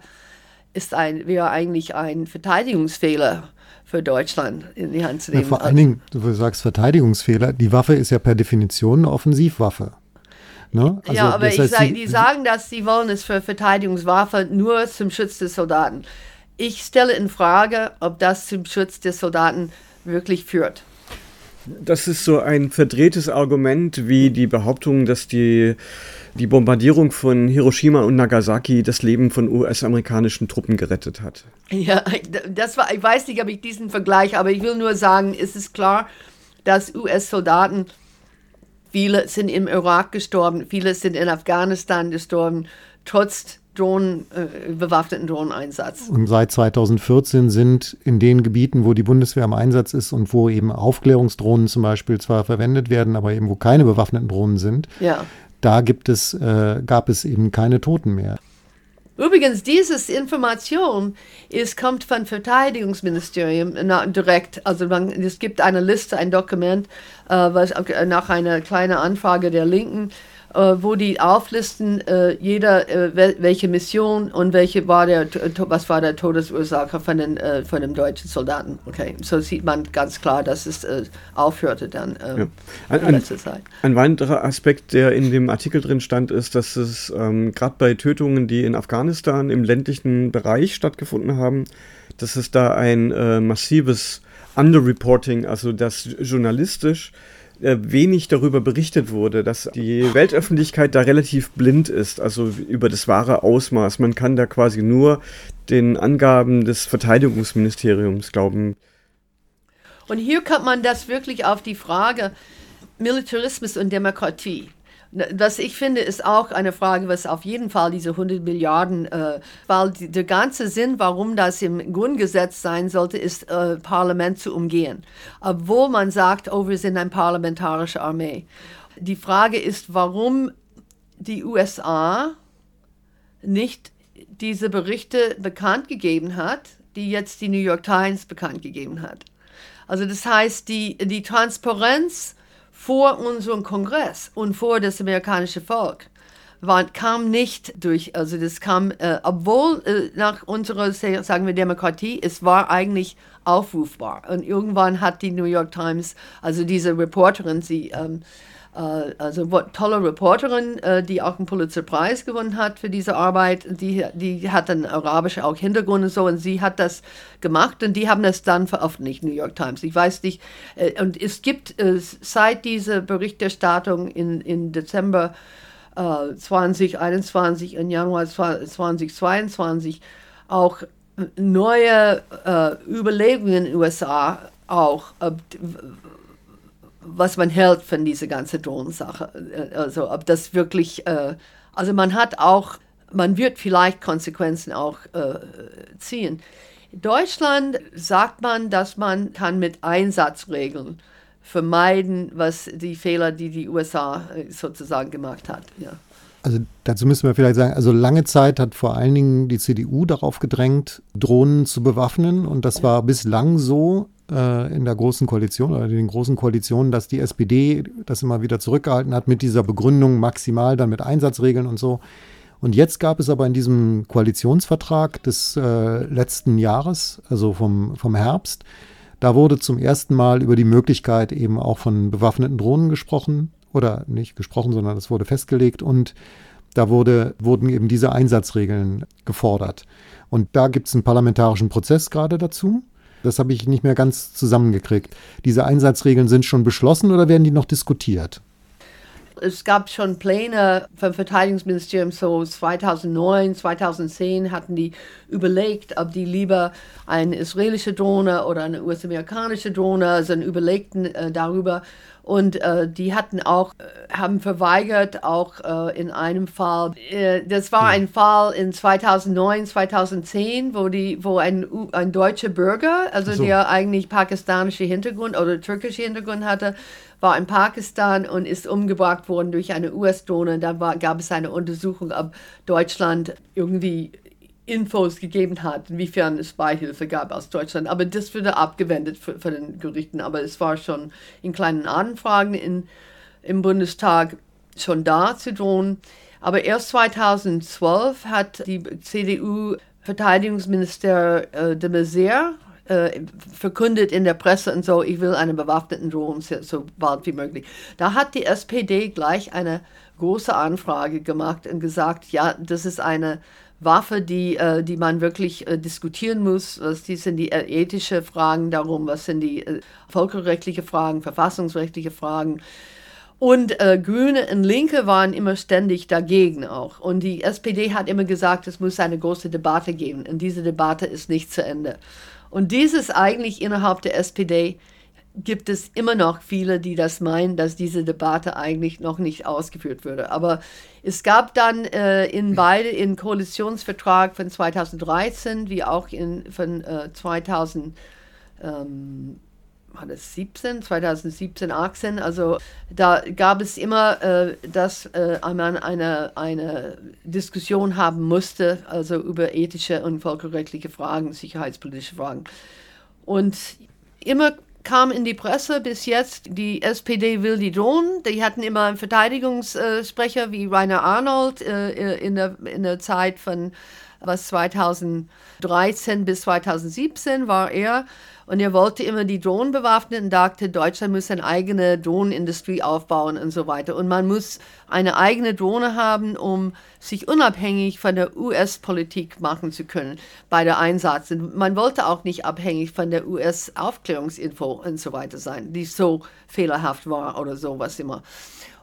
ist ein, wäre eigentlich ein Verteidigungsfehler für Deutschland in die Hand zu Ja, nehmen. vor allen Dingen, du sagst Verteidigungsfehler, die Waffe ist ja per Definition eine Offensivwaffe. Ne? Also, ja, aber das ich heißt, sag, sie- die sagen, dass sie wollen es für Verteidigungswaffe nur zum Schutz des Soldaten. Ich stelle in Frage, ob das zum Schutz des Soldaten wirklich führt. Das ist so ein verdrehtes Argument wie die Behauptung, dass die, die Bombardierung von Hiroshima und Nagasaki das Leben von US-amerikanischen Truppen gerettet hat. Ja, das war, ich weiß nicht, ob ich diesen Vergleich, aber ich will nur sagen, es ist klar, dass US-Soldaten, viele sind im Irak gestorben, viele sind in Afghanistan gestorben, trotz Drohnen, äh, bewaffneten Drohneneinsatz. Und seit 2014 sind in den Gebieten, wo die Bundeswehr im Einsatz ist und wo eben Aufklärungsdrohnen zum Beispiel zwar verwendet werden, aber eben wo keine bewaffneten Drohnen sind, Ja. da gibt es, äh, gab es eben keine Toten mehr. Übrigens, diese Information ist, kommt vom Verteidigungsministerium na, direkt. Also man, es gibt eine Liste, ein Dokument, äh, was äh, nach einer kleinen Anfrage der Linken, wo die auflisten, äh, jeder äh, wel welche Mission und welche war der, was war der Todesursache von den äh, von dem deutschen Soldaten. Okay, so sieht man ganz klar, dass es äh, aufhörte dann äh, Ja. Ein- in letzter Zeit. Ein weiterer Aspekt, der in dem Artikel drin stand, ist, dass es ähm, gerade bei Tötungen, die in Afghanistan im ländlichen Bereich stattgefunden haben, dass es da ein äh, massives Underreporting, also dass journalistisch äh, wenig darüber berichtet wurde, dass die Weltöffentlichkeit da relativ blind ist, also über das wahre Ausmaß. Man kann da quasi nur den Angaben des Verteidigungsministeriums glauben. Und hier kommt man das wirklich auf die Frage Militarismus und Demokratie. Was ich finde, ist auch eine Frage, was auf jeden Fall diese 100 Milliarden, äh, weil die, der ganze Sinn, warum das im Grundgesetz sein sollte, ist, äh, Parlament zu umgehen. Obwohl man sagt, oh, wir sind eine parlamentarische Armee. Die Frage ist, warum die USA nicht diese Berichte bekannt gegeben hat, die jetzt die New York Times bekannt gegeben hat. Also das heißt, die, die Transparenz vor unserem Kongress und vor das amerikanische Volk war, kam nicht durch, also das kam, äh, obwohl äh, nach unserer, sagen wir, Demokratie, es war eigentlich aufrufbar. Und irgendwann hat die New York Times, also diese Reporterin, sie, ähm, äh, also wo- tolle Reporterin, äh, die auch einen Pulitzer-Preis gewonnen hat für diese Arbeit. Die, die hat dann arabische auch Hintergrund und so und sie hat das gemacht und die haben das dann veröffentlicht, New York Times. Ich weiß nicht, äh, und es gibt äh, seit dieser Berichterstattung in, in Dezember äh, 2021 und Januar 2022 auch neue äh, Überlegungen in den USA auch, was man hält von dieser ganzen Drohnensache. Äh, also ob das wirklich, äh, also man hat auch, man wird vielleicht Konsequenzen auch äh, ziehen. In Deutschland sagt man, dass man kann mit Einsatzregeln vermeiden, was die Fehler, die die USA äh, sozusagen gemacht hat. Ja. Also dazu müssen wir vielleicht sagen, also lange Zeit hat vor allen Dingen die CDU darauf gedrängt, Drohnen zu bewaffnen. Und das war bislang so äh, in der Großen Koalition oder den großen Koalitionen, dass die SPD das immer wieder zurückgehalten hat mit dieser Begründung maximal dann mit Einsatzregeln und so. Und jetzt gab es aber in diesem Koalitionsvertrag des äh, letzten Jahres, also vom, vom Herbst, da wurde zum ersten Mal über die Möglichkeit eben auch von bewaffneten Drohnen gesprochen oder nicht gesprochen, sondern es wurde festgelegt und da wurde, wurden eben diese Einsatzregeln gefordert. Und da gibt es einen parlamentarischen Prozess gerade dazu. Das habe ich nicht mehr ganz zusammengekriegt. Diese Einsatzregeln sind schon beschlossen oder werden die noch diskutiert? Es gab schon Pläne vom Verteidigungsministerium, so 2009, 2010 hatten die überlegt, ob die lieber eine israelische Drohne oder eine US-amerikanische Drohne sind, überlegten äh, darüber. Und äh, die hatten auch, äh, haben verweigert, auch äh, in einem Fall. Äh, das war ein Fall in 2009, 2010, wo, die, wo ein, ein deutscher Bürger, also so. der eigentlich pakistanische Hintergrund oder türkische Hintergrund hatte, war in Pakistan und ist umgebracht worden durch eine US-Drohne. Da war, gab es eine Untersuchung, ob Deutschland irgendwie Infos gegeben hat, inwiefern es Beihilfe gab aus Deutschland. Aber das wurde abgewendet von den Gerichten. Aber es war schon in kleinen Anfragen in, im Bundestag schon da zu drohen. Aber erst 2012 hat die CDU-Verteidigungsminister äh, de Maizière äh, verkündet in der Presse und so, ich will einen bewaffneten Drohnen so bald wie möglich. Da hat die SPD gleich eine große Anfrage gemacht und gesagt, ja, das ist eine Waffe, die, äh, die man wirklich äh, diskutieren muss. Was die sind die äh, ethischen Fragen darum, was sind die äh, völkerrechtliche Fragen, verfassungsrechtliche Fragen. Und äh, Grüne und Linke waren immer ständig dagegen auch. Und die SPD hat immer gesagt, es muss eine große Debatte geben. Und diese Debatte ist nicht zu Ende. Und dieses eigentlich innerhalb der SPD gibt es immer noch viele, die das meinen, dass diese Debatte eigentlich noch nicht ausgeführt würde. Aber es gab dann äh, in beide in Koalitionsvertrag von 2013 wie auch in von äh, 2000 ähm, war das 17, 2017, 18, also da gab es immer, äh, dass äh, man eine, eine Diskussion haben musste, also über ethische und völkerrechtliche Fragen, sicherheitspolitische Fragen. Und immer kam in die Presse bis jetzt, die SPD will die drohen. Die hatten immer einen Verteidigungssprecher wie Rainer Arnold äh, in, der, in der Zeit von was 2013 bis 2017 war er. Und er wollte immer die Drohnen bewaffnen und dachte, Deutschland muss eine eigene Drohnenindustrie aufbauen und so weiter. Und man muss eine eigene Drohne haben, um sich unabhängig von der US-Politik machen zu können bei der Einsatz. Und man wollte auch nicht abhängig von der US-Aufklärungsinfo und so weiter sein, die so fehlerhaft war oder so, was immer.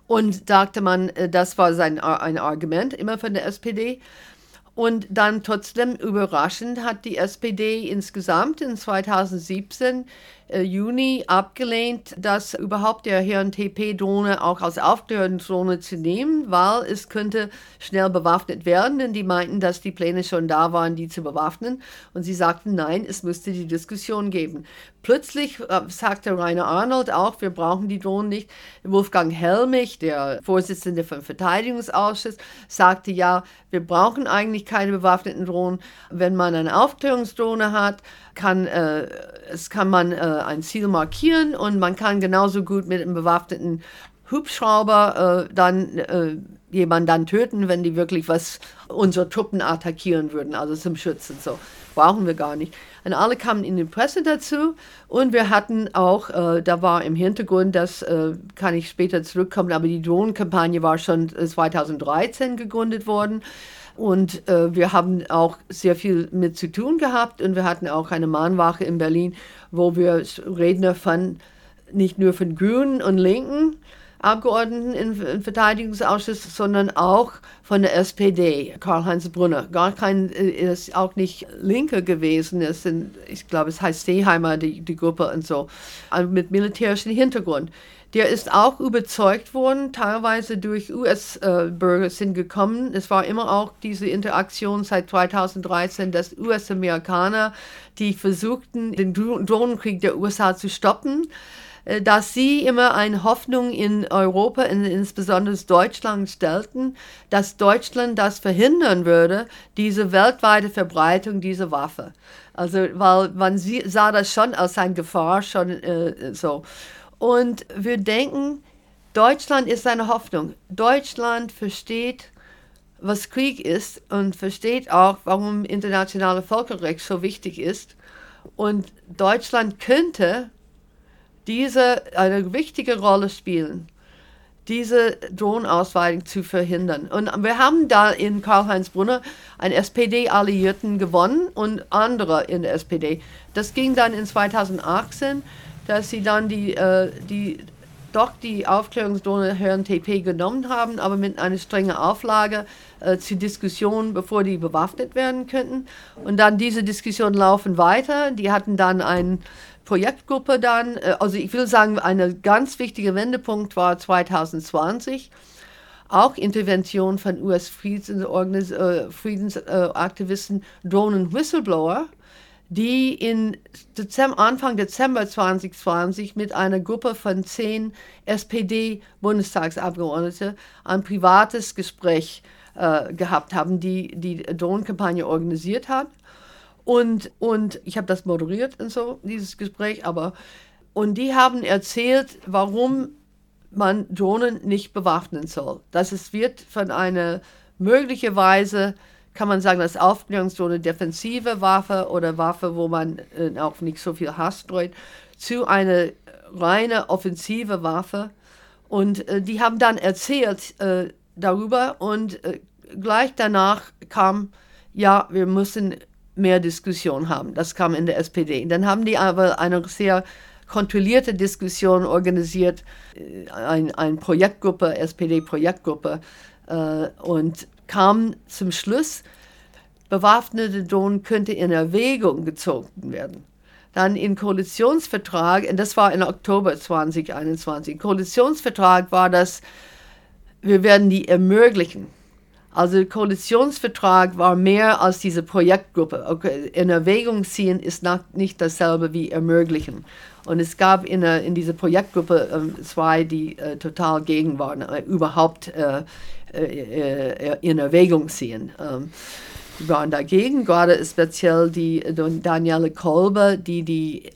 Und dachte man, äh, das war sein, ein Argument immer von der SPD. Und dann trotzdem überraschend hat die SPD insgesamt in 2017 äh, Juni abgelehnt, dass überhaupt der Herrn TP-Drohne auch als Aufklärungsdrohne zu nehmen, weil es könnte schnell bewaffnet werden, denn die meinten, dass die Pläne schon da waren, die zu bewaffnen. Und sie sagten, nein, es müsste die Diskussion geben. Plötzlich äh, sagte Rainer Arnold auch, wir brauchen die Drohnen nicht. Wolfgang Helmich, der Vorsitzende vom Verteidigungsausschuss, sagte ja, wir brauchen eigentlich keine bewaffneten Drohnen. Wenn man eine Aufklärungsdrohne hat, kann, äh, es kann man äh, ein Ziel markieren und man kann genauso gut mit einem bewaffneten Hubschrauber äh, dann äh, jemanden dann töten, wenn die wirklich was unsere Truppen attackieren würden, also zum Schützen. So brauchen wir gar nicht. Und alle kamen in die Presse dazu und wir hatten auch, äh, da war im Hintergrund, das äh, kann ich später zurückkommen, aber die Drohnenkampagne war schon 2013 gegründet worden. Und äh, wir haben auch sehr viel mit zu tun gehabt und wir hatten auch eine Mahnwache in Berlin, wo wir Redner von nicht nur von Grünen und Linken Abgeordneten im, Verteidigungsausschuss, sondern auch von der SPD, Karl-Heinz Brunner. Gar kein, äh, ist auch nicht Linke gewesen. Es sind, ich glaube, es heißt Seeheimer, die, die Gruppe und so, also mit militärischem Hintergrund. Der ist auch überzeugt worden, teilweise durch US-Bürger sind gekommen. Es war immer auch diese Interaktion seit 2013, dass US-Amerikaner, die versuchten, den Drohnenkrieg der USA zu stoppen, äh, dass sie immer eine Hoffnung in Europa, in, insbesondere Deutschland, stellten, dass Deutschland das verhindern würde, diese weltweite Verbreitung dieser Waffe. Also, weil man sah das schon als eine Gefahr, schon äh, so. Und wir denken, Deutschland ist eine Hoffnung. Deutschland versteht, was Krieg ist und versteht auch, warum internationale Völkerrecht so wichtig ist. Und Deutschland könnte diese eine wichtige Rolle spielen, diese Drohnenausweitung zu verhindern. Und wir haben da in Karl-Heinz Brunner einen SPD-Alliierten gewonnen und andere in der SPD. Das ging dann in 2018, dass sie dann die, äh, die doch die Aufklärungsdrohne Herrn TP genommen haben, aber mit einer strengen Auflage äh, zur Diskussion, bevor die bewaffnet werden könnten. Und dann diese Diskussionen laufen weiter. Die hatten dann einen Projektgruppe dann, äh, also ich will sagen, ein ganz wichtiger Wendepunkt war 2020 auch Intervention von US-Friedensaktivisten, äh, Drohnen Whistleblower, die in Dezember, Anfang Dezember 2020 mit einer Gruppe von zehn SPD-Bundestagsabgeordneten ein privates Gespräch äh, gehabt haben, die die Drohnenkampagne organisiert hat. Und, und ich habe das moderiert und so, dieses Gespräch, aber und die haben erzählt, warum man Drohnen nicht bewaffnen soll. Dass es wird von einer möglicherweise, kann man sagen, als Aufklärungsdrohne defensive Waffe oder Waffe, wo man äh, auch nicht so viel Hass streut, zu einer reine offensive Waffe. Und äh, die haben dann erzählt äh, darüber und äh, gleich danach kam, ja, wir müssen mehr Diskussion haben. Das kam in der SPD. Dann haben die aber eine sehr kontrollierte Diskussion organisiert, äh, eine ein Projektgruppe, SPD-Projektgruppe, äh, und kam zum Schluss, bewaffnete Drohnen könnte in Erwägung gezogen werden. Dann im Koalitionsvertrag, und das war im Oktober 2021, im Koalitionsvertrag war das, wir werden die ermöglichen. Also der Koalitionsvertrag war mehr als diese Projektgruppe. Okay, in Erwägung ziehen ist nicht dasselbe wie ermöglichen. Und es gab in, in dieser Projektgruppe äh, zwei, die äh, total gegen waren, äh, überhaupt äh, äh, in Erwägung ziehen. Ähm, die waren dagegen, gerade speziell die Daniele Kolbe, die die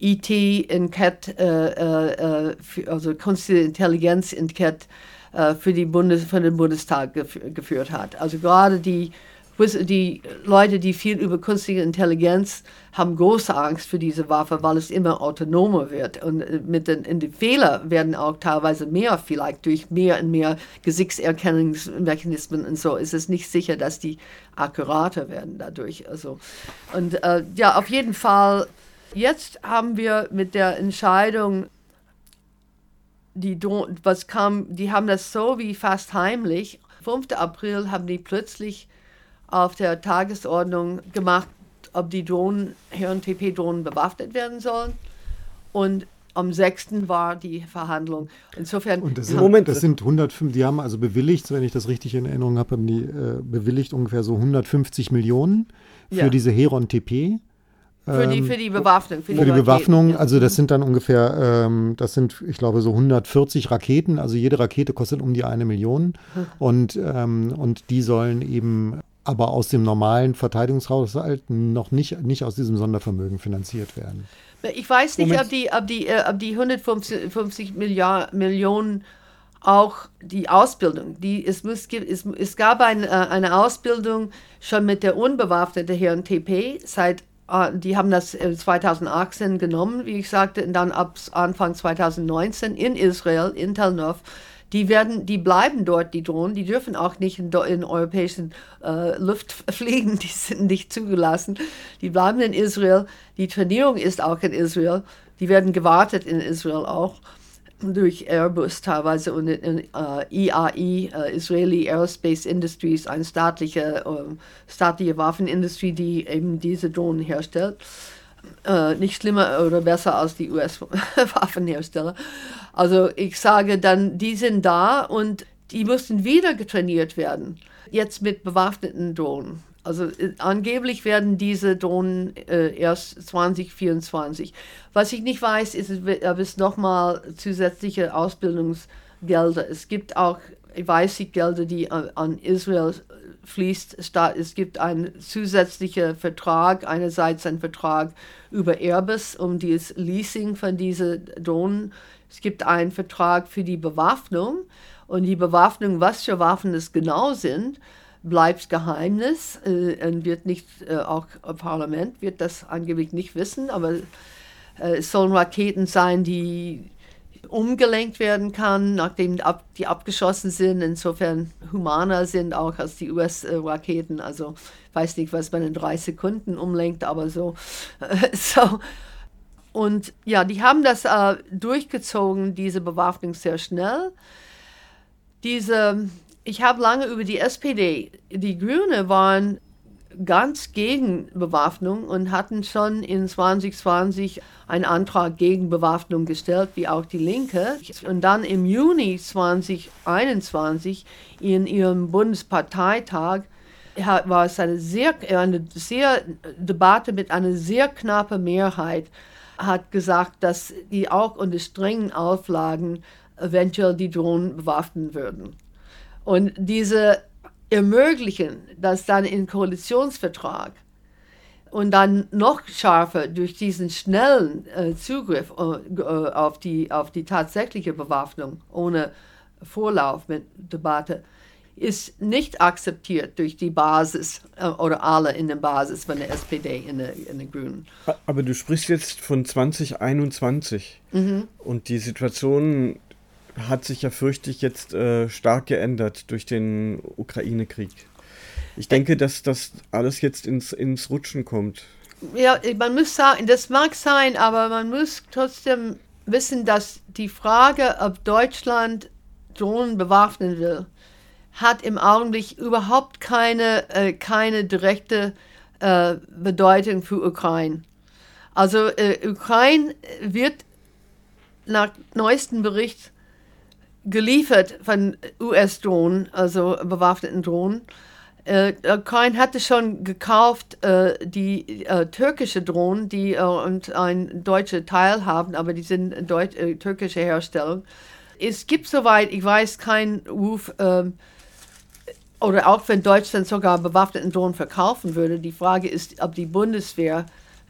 IT in Cat, also Künstliche Intelligenz in Cat, äh, für, die Bundes, für den Bundestag gef geführt hat. Also gerade die, die Leute, die viel über künstliche Intelligenz haben große Angst für diese Waffe, weil es immer autonomer wird. Und äh, mit den, in die Fehler werden auch teilweise mehr, vielleicht durch mehr und mehr Gesichtserkennungsmechanismen und so, ist es nicht sicher, dass die akkurater werden dadurch. Also, und äh, ja, auf jeden Fall, jetzt haben wir mit der Entscheidung die, was kam, die haben das so wie fast heimlich. 5. April haben die plötzlich auf der Tagesordnung gemacht, ob die Drohnen, HRTP-Drohnen bewaffnet werden sollen. Und am 6. war die Verhandlung. Insofern. Und das, sind, Moment, das sind 105, die haben also bewilligt, wenn ich das richtig in Erinnerung habe, haben die äh, bewilligt ungefähr so 150 Millionen für ja. diese Heron TP. Für die, für die Bewaffnung. Für, für die, die Bewaffnung, also das sind dann ungefähr, ähm, das sind, ich glaube, so 140 Raketen. Also jede Rakete kostet um die eine Million. Hm. Und, ähm, und die sollen eben aber aus dem normalen Verteidigungshaushalt noch nicht, nicht aus diesem Sondervermögen finanziert werden. Ich weiß nicht, ob die, ob die, äh, ob die 150 Milliard, Millionen auch die Ausbildung, die, es, muss, es, es gab ein, äh, eine Ausbildung schon mit der unbewaffneten Herren TP seit die haben das 2018 genommen, wie ich sagte, und dann ab Anfang 2019 in Israel, in Tel Nov. Die werden, die bleiben dort, die Drohnen. Die dürfen auch nicht in, in europäischen äh, Luft *laughs* fliegen. Die sind nicht zugelassen. Die bleiben in Israel. Die Trainierung ist auch in Israel. Die werden gewartet in Israel auch. Durch Airbus teilweise und äh, IAI, äh, Israeli Aerospace Industries, eine staatliche, äh, staatliche Waffenindustrie, die eben diese Drohnen herstellt. Äh, nicht schlimmer oder besser als die US-Waffenhersteller. *laughs* Also ich sage dann, die sind da und die mussten wieder getrainiert werden, jetzt mit bewaffneten Drohnen. Also äh, angeblich werden diese Drohnen äh, erst 2024. Was ich nicht weiß, ist, ob es nochmal zusätzliche Ausbildungsgelder. Es gibt auch, ich weiß die Gelder, die an, an Israel fließt. Es gibt einen zusätzlichen Vertrag, einerseits ein Vertrag über Airbus um das Leasing von diesen Drohnen. Es gibt einen Vertrag für die Bewaffnung und die Bewaffnung, was für Waffen es genau sind bleibt Geheimnis äh, wird nicht, äh, auch Parlament wird das angeblich nicht wissen, aber äh, es sollen Raketen sein, die umgelenkt werden kann, nachdem ab, die abgeschossen sind, insofern humaner sind auch als die US-Raketen. Also weiß nicht, was man in drei Sekunden umlenkt, aber so. *laughs* so. Und ja, die haben das äh, durchgezogen, diese Bewaffnung sehr schnell. Diese ich habe lange über die SPD, die Grüne waren ganz gegen Bewaffnung und hatten schon in 2020 einen Antrag gegen Bewaffnung gestellt, wie auch die Linke. Und dann im Juni 2021 in ihrem Bundesparteitag war es eine sehr, eine sehr Debatte mit einer sehr knappen Mehrheit, hat gesagt, dass die auch unter strengen Auflagen eventuell die Drohnen bewaffnen würden. Und diese ermöglichen, dass dann im Koalitionsvertrag und dann noch schärfer durch diesen schnellen äh, Zugriff äh, auf, die, auf die tatsächliche Bewaffnung ohne Vorlauf mit Debatte ist nicht akzeptiert durch die Basis äh, oder alle in der Basis von der SPD in der, in der Grünen. Aber du sprichst jetzt von 2021 mhm. und die Situation hat sich ja, fürchte ich, jetzt äh, stark geändert durch den Ukraine-Krieg. Ich denke, dass das alles jetzt ins, ins Rutschen kommt. Ja, man muss sagen, das mag sein, aber man muss trotzdem wissen, dass die Frage, ob Deutschland Drohnen bewaffnen will, hat im Augenblick überhaupt keine, äh, keine direkte äh, Bedeutung für Ukraine. Also äh, Ukraine wird nach neuestem Bericht geliefert von US-Drohnen, also bewaffneten Drohnen. Äh, Kein hatte schon gekauft äh, die äh, türkische Drohnen, die äh, und ein deutscher Teil haben, aber die sind Deut äh, türkische Herstellung. Es gibt soweit, ich weiß, keinen Ruf, ähm, oder auch wenn Deutschland sogar bewaffneten Drohnen verkaufen würde. Die Frage ist, ob die Bundeswehr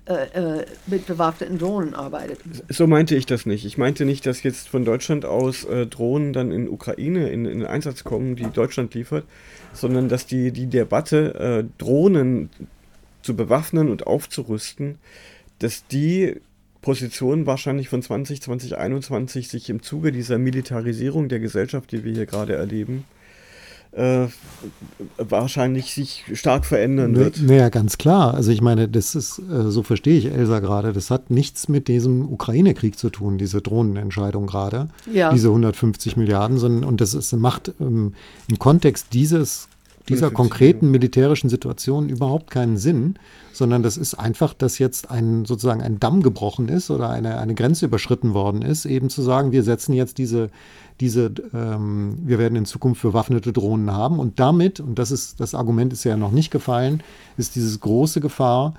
äh, äh, mit bewaffneten Drohnen arbeitet. So meinte ich das nicht. Ich meinte nicht, dass jetzt von Deutschland aus äh, Drohnen dann in Ukraine in, in Einsatz kommen, die Deutschland liefert, sondern dass die, die Debatte, äh, Drohnen zu bewaffnen und aufzurüsten, dass die Position wahrscheinlich von 2020, 2021 sich im Zuge dieser Militarisierung der Gesellschaft, die wir hier gerade erleben, äh, wahrscheinlich sich stark verändern wird. Naja, ganz klar. Also ich meine, das ist, äh, so verstehe ich Elsa gerade, das hat nichts mit diesem Ukraine-Krieg zu tun, diese Drohnenentscheidung gerade, ja. diese 150 Milliarden, sondern und das ist, macht ähm, im Kontext dieses dieser konkreten militärischen Situation überhaupt keinen Sinn, sondern das ist einfach, dass jetzt ein sozusagen ein Damm gebrochen ist oder eine, eine Grenze überschritten worden ist, eben zu sagen, wir setzen jetzt diese diese, ähm, wir werden in Zukunft bewaffnete Drohnen haben. Und damit, und das ist, das Argument ist ja noch nicht gefallen, ist diese große Gefahr,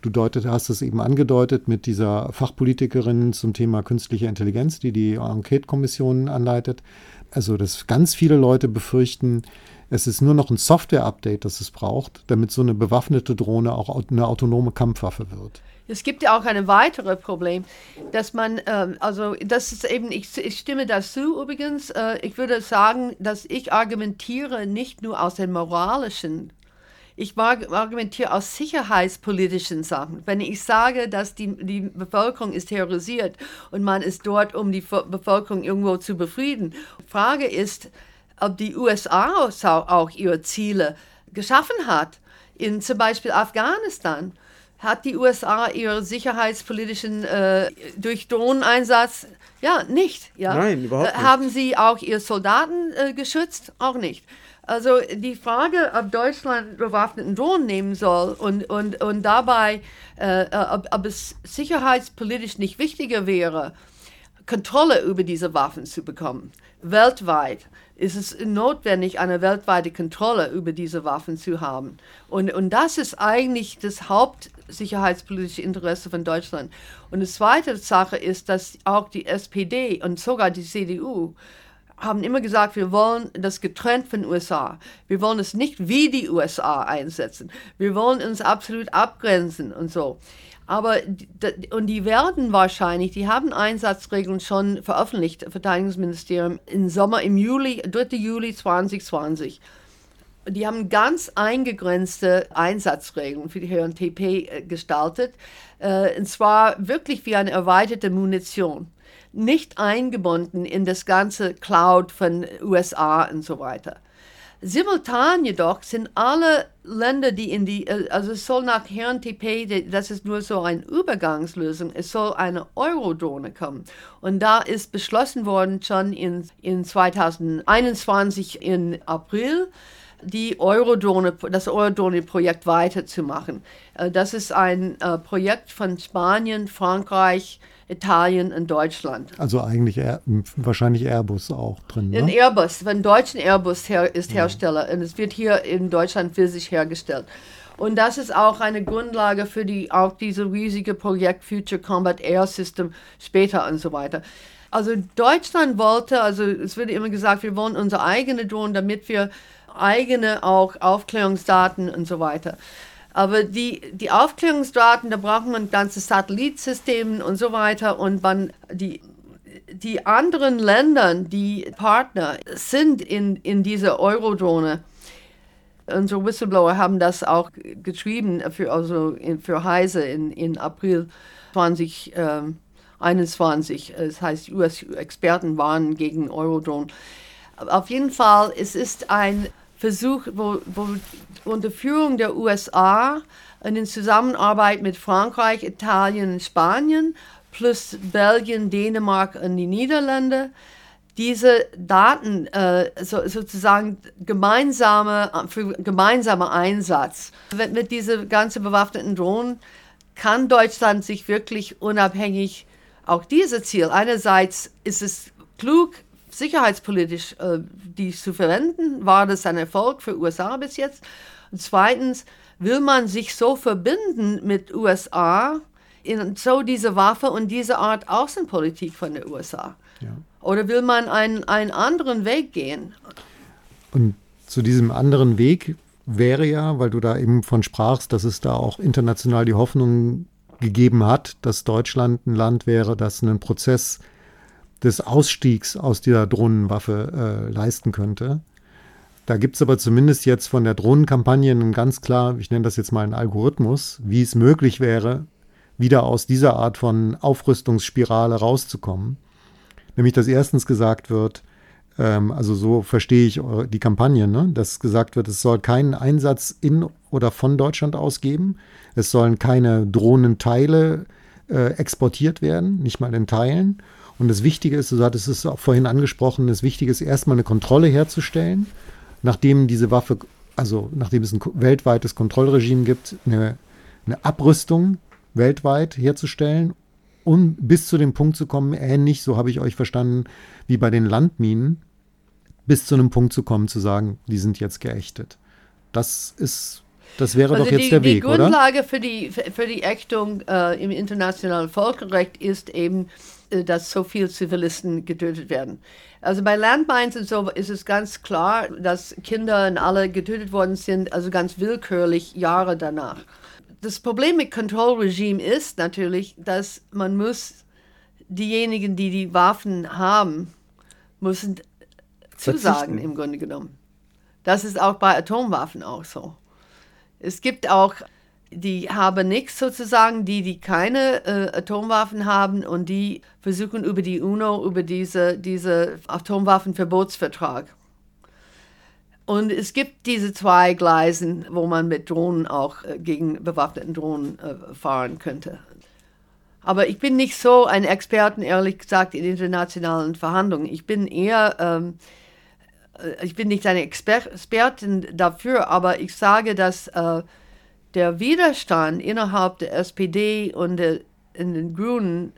du deutet, hast es eben angedeutet mit dieser Fachpolitikerin zum Thema künstliche Intelligenz, die die Enquete-Kommission anleitet. Also, dass ganz viele Leute befürchten, es ist nur noch ein Software-Update, das es braucht, damit so eine bewaffnete Drohne auch eine autonome Kampfwaffe wird. Es gibt ja auch ein weiteres Problem, dass man, ähm, also das ist eben, ich, ich stimme dazu übrigens, äh, ich würde sagen, dass ich argumentiere nicht nur aus den moralischen, ich argumentiere aus sicherheitspolitischen Sachen. Wenn ich sage, dass die, die Bevölkerung ist terrorisiert und man ist dort, um die Bevölkerung irgendwo zu befrieden. Frage ist, ob die USA auch ihre Ziele geschaffen hat, in zum Beispiel Afghanistan hat die USA ihre sicherheitspolitischen, äh, durch Drohneneinsatz Ja, nicht. Ja. Nein, überhaupt nicht. Haben Sie auch Ihre Soldaten äh, geschützt? Auch nicht. Also die Frage, ob Deutschland bewaffneten Drohnen nehmen soll und, und, und dabei, äh, ob, ob es sicherheitspolitisch nicht wichtiger wäre, Kontrolle über diese Waffen zu bekommen, weltweit, ist es notwendig, eine weltweite Kontrolle über diese Waffen zu haben. Und, und das ist eigentlich das hauptsicherheitspolitische Interesse von Deutschland. Und die zweite Sache ist, dass auch die SPD und sogar die CDU haben immer gesagt, wir wollen das getrennt von USA. Wir wollen es nicht wie die USA einsetzen. Wir wollen uns absolut abgrenzen und so. Aber und die werden wahrscheinlich, die haben Einsatzregeln schon veröffentlicht, Verteidigungsministerium im Sommer, im Juli, 3. Juli 2020. Die haben ganz eingegrenzte Einsatzregeln für die HNTP äh, gestaltet. Äh, und zwar wirklich wie eine erweiterte Munition. Nicht eingebunden in das ganze Cloud von USA und so weiter. Simultan jedoch sind alle Länder, die in die, äh, also es soll nach Herrn TP, das ist nur so eine Übergangslösung, es soll eine Eurodrohne kommen. Und da ist beschlossen worden schon in, in 2021 in April, die Eurodrohne, das Eurodrohne-Projekt weiterzumachen. Äh, das ist ein äh, Projekt von Spanien, Frankreich, Italien und Deutschland. Also eigentlich wahrscheinlich Airbus auch drin. Ne? Ein Airbus, ein deutschen Airbus her, ist Hersteller und es wird hier in Deutschland physisch hergestellt. Und das ist auch eine Grundlage für die, auch diese riesige Projekt Future Combat Air System später und so weiter. Also Deutschland wollte, also es wird immer gesagt, wir wollen unsere eigene Drohnen, damit wir eigene auch Aufklärungsdaten und so weiter. Aber die, die Aufklärungsdaten, da braucht man ganze Satellitsysteme und so weiter. Und man, die, die anderen Länder, die Partner sind in, in dieser Eurodrohne. Unsere Whistleblower haben das auch geschrieben für, also in, für Heise in, in April 2021. Das heißt, US-Experten waren gegen Eurodrone. Auf jeden Fall, es ist ein Versuch, wo, wo unter Führung der USA und in Zusammenarbeit mit Frankreich, Italien und Spanien plus Belgien, Dänemark und die Niederlande diese Daten äh, so, sozusagen gemeinsame, für gemeinsamer Einsatz. Mit, mit diesen ganzen bewaffneten Drohnen kann Deutschland sich wirklich unabhängig auch dieses Ziel. Einerseits ist es klug, sicherheitspolitisch äh, die zu verwenden, war das ein Erfolg für USA bis jetzt. Und zweitens, will man sich so verbinden mit USA in so diese Waffe und diese Art Außenpolitik von der USA? Ja. Oder will man einen, einen anderen Weg gehen? Und zu diesem anderen Weg wäre ja, weil du da eben von sprachst, dass es da auch international die Hoffnung gegeben hat, dass Deutschland ein Land wäre, das einen Prozess des Ausstiegs aus dieser Drohnenwaffe äh, leisten könnte. Da gibt es aber zumindest jetzt von der Drohnenkampagne einen ganz klar, ich nenne das jetzt mal einen Algorithmus, wie es möglich wäre, wieder aus dieser Art von Aufrüstungsspirale rauszukommen. Nämlich, dass erstens gesagt wird, ähm, also so verstehe ich die Kampagne, ne? dass gesagt wird, es soll keinen Einsatz in oder von Deutschland ausgeben. Es sollen keine Drohnenteile äh, exportiert werden, nicht mal in Teilen. Und das Wichtige ist, du hattest es auch vorhin angesprochen, das Wichtige ist erstmal eine Kontrolle herzustellen, nachdem diese Waffe, also nachdem es ein weltweites Kontrollregime gibt, eine, eine Abrüstung weltweit herzustellen, um bis zu dem Punkt zu kommen, ähnlich, so habe ich euch verstanden, wie bei den Landminen, bis zu einem Punkt zu kommen, zu sagen, die sind jetzt geächtet. Das ist das wäre also doch jetzt die, der Weg, oder? Die Grundlage Für, die, für die Ächtung äh, im internationalen Völkerrecht ist eben dass so viele Zivilisten getötet werden. Also bei Landmines und so ist es ganz klar, dass Kinder und alle getötet worden sind, also ganz willkürlich Jahre danach. Das Problem mit Kontrollregime ist natürlich, dass man muss diejenigen, die die Waffen haben, müssen zusagen im Grunde genommen. Das ist auch bei Atomwaffen auch so. Es gibt auch die haben nichts sozusagen, die, die keine äh, Atomwaffen haben und die versuchen über die UNO, über diese, diese Atomwaffenverbotsvertrag. Und es gibt diese zwei Gleisen, wo man mit Drohnen auch äh, gegen bewaffneten Drohnen äh, fahren könnte. Aber ich bin nicht so ein Experten, ehrlich gesagt, in internationalen Verhandlungen. Ich bin eher, ähm, äh, ich bin nicht eine Exper Expertin dafür, aber ich sage, dass äh, der Widerstand innerhalb der SPD und der, in den Grünen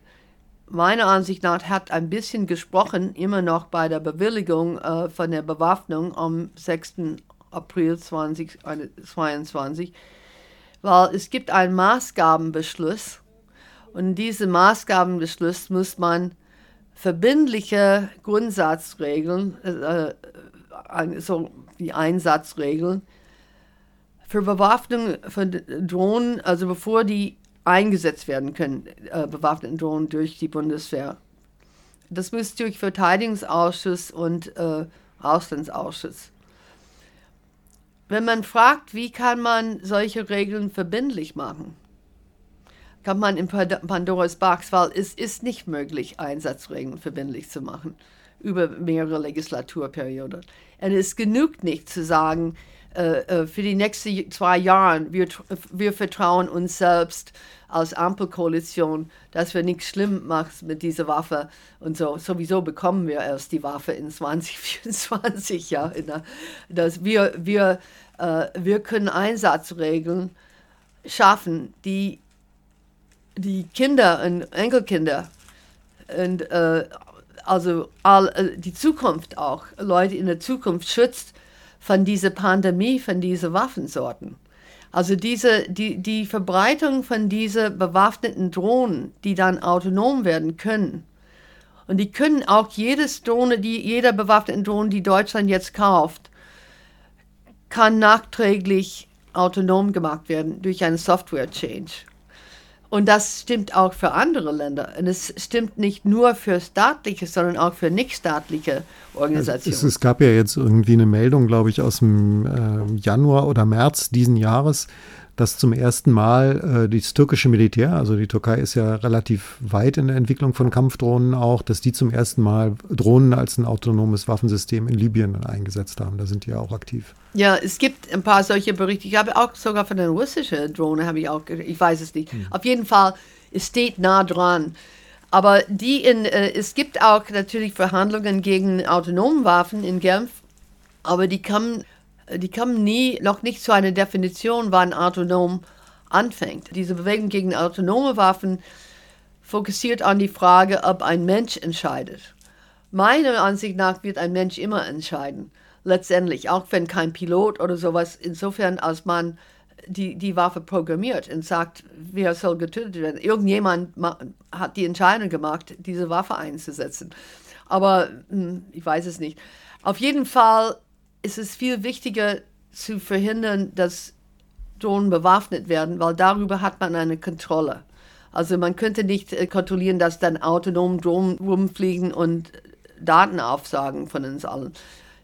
meiner Ansicht nach hat ein bisschen gesprochen, immer noch bei der Bewilligung äh, von der Bewaffnung am 6. April 2022, weil es gibt einen Maßgabenbeschluss und diesen Maßgabenbeschluss muss man verbindliche Grundsatzregeln, äh, äh, so wie Einsatzregeln, für Bewaffnung von Drohnen, also bevor die eingesetzt werden können, äh, bewaffneten Drohnen durch die Bundeswehr. Das muss durch Verteidigungsausschuss und äh, Auslandsausschuss. Wenn man fragt, wie kann man solche Regeln verbindlich machen, kann man in Pandoras Box, weil es ist nicht möglich, Einsatzregeln verbindlich zu machen über mehrere Legislaturperioden. Und es genügt nicht zu sagen, für die nächsten zwei Jahre, wir, wir vertrauen uns selbst als Ampelkoalition, dass wir nichts schlimm machen mit dieser Waffe und so. Sowieso bekommen wir erst die Waffe in 2024, *laughs* ja. Dass wir, wir, äh, wir können Einsatzregeln schaffen, die die Kinder und Enkelkinder und äh, also all, äh, die Zukunft auch, Leute in der Zukunft schützt von dieser Pandemie, von diesen Waffensorten. Also diese, die, die Verbreitung von diesen bewaffneten Drohnen, die dann autonom werden können. Und die können auch jedes Drohne, die, jeder bewaffnete Drohne, die Deutschland jetzt kauft, kann nachträglich autonom gemacht werden durch einen Software-Change. Und das stimmt auch für andere Länder. Und es stimmt nicht nur für staatliche, sondern auch für nichtstaatliche Organisationen. Es, es, gab ja jetzt irgendwie eine Meldung, glaube ich, aus dem äh, Januar oder März diesen Jahres, dass zum ersten Mal äh, das türkische Militär, also die Türkei ist ja relativ weit in der Entwicklung von Kampfdrohnen auch, dass die zum ersten Mal Drohnen als ein autonomes Waffensystem in Libyen eingesetzt haben. Da sind die ja auch aktiv. Ja, es gibt ein paar solche Berichte. Ich habe auch sogar von der russischen Drohne, habe ich auch, ich weiß es nicht. Hm. Auf jeden Fall, es steht nah dran. Aber die in, äh, es gibt auch natürlich Verhandlungen gegen autonome Waffen in Genf, aber die kommen die kommen nie, noch nicht zu einer Definition, wann autonom anfängt. Diese Bewegung gegen autonome Waffen fokussiert an die Frage, ob ein Mensch entscheidet. Meiner Ansicht nach wird ein Mensch immer entscheiden, letztendlich, auch wenn kein Pilot oder sowas, insofern als man die, die Waffe programmiert und sagt, wer soll getötet werden. Irgendjemand hat die Entscheidung gemacht, diese Waffe einzusetzen. Aber hm, ich weiß es nicht. Auf jeden Fall ist es viel wichtiger zu verhindern, dass Drohnen bewaffnet werden, weil darüber hat man eine Kontrolle. Also man könnte nicht äh, kontrollieren, dass dann autonom Drohnen rumfliegen und Daten aufsagen von uns allen.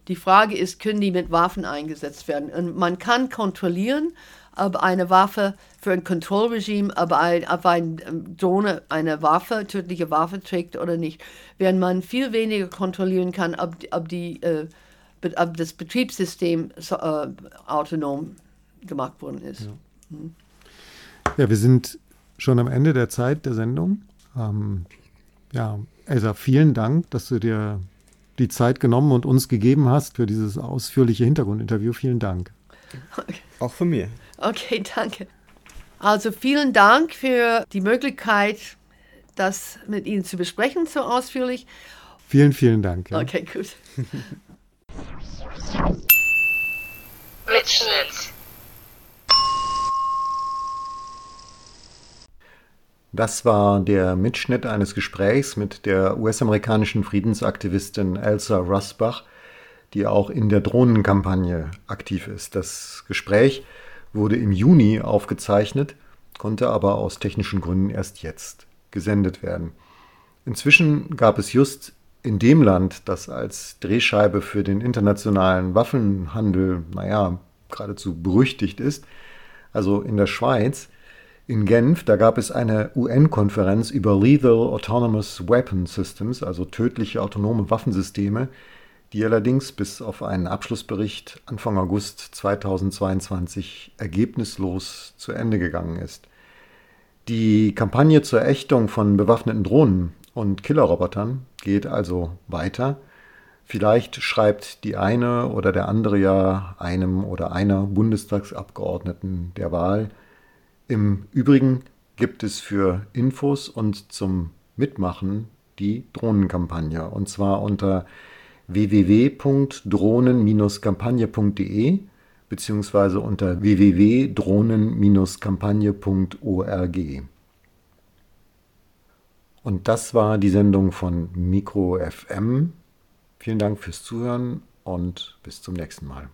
Die Frage ist, können die mit Waffen eingesetzt werden? Und man kann kontrollieren, ob eine Waffe für ein Kontrollregime, ob, ein, ob eine ähm, Drohne eine Waffe, tödliche Waffe trägt oder nicht. Während man viel weniger kontrollieren kann, ob, ob die äh, das Betriebssystem äh, autonom gemacht worden ist. Ja. Mhm. ja. wir sind schon am Ende der Zeit der Sendung. Ähm, ja, Elsa, vielen Dank, dass du dir die Zeit genommen und uns gegeben hast für dieses ausführliche Hintergrundinterview. Vielen Dank. Okay. Auch von mir. Okay, danke. Also vielen Dank für die Möglichkeit, das mit Ihnen zu besprechen, so ausführlich. Vielen, vielen Dank. Ja. Okay, gut. *laughs* Mitschnitt. Das war der Mitschnitt eines Gesprächs mit der US-amerikanischen Friedensaktivistin Elsa Rusbach, die auch in der Drohnenkampagne aktiv ist. Das Gespräch wurde im Juni aufgezeichnet, konnte aber aus technischen Gründen erst jetzt gesendet werden. Inzwischen gab es just in dem Land, das als Drehscheibe für den internationalen Waffenhandel, naja, geradezu berüchtigt ist, also in der Schweiz, in Genf, da gab es eine UN-Konferenz über Lethal Autonomous Weapon Systems, also tödliche autonome Waffensysteme, die allerdings bis auf einen Abschlussbericht Anfang August 2022 ergebnislos zu Ende gegangen ist. Die Kampagne zur Ächtung von bewaffneten Drohnen und Killerrobotern geht also weiter. Vielleicht schreibt die eine oder der andere ja einem oder einer Bundestagsabgeordneten der Wahl. Im Übrigen gibt es für Infos und zum Mitmachen die Drohnenkampagne und zwar unter www.drohnen-kampagne.de beziehungsweise unter www.drohnen-kampagne.org. Und das war die Sendung von Mikro FM. Vielen Dank fürs Zuhören und bis zum nächsten Mal.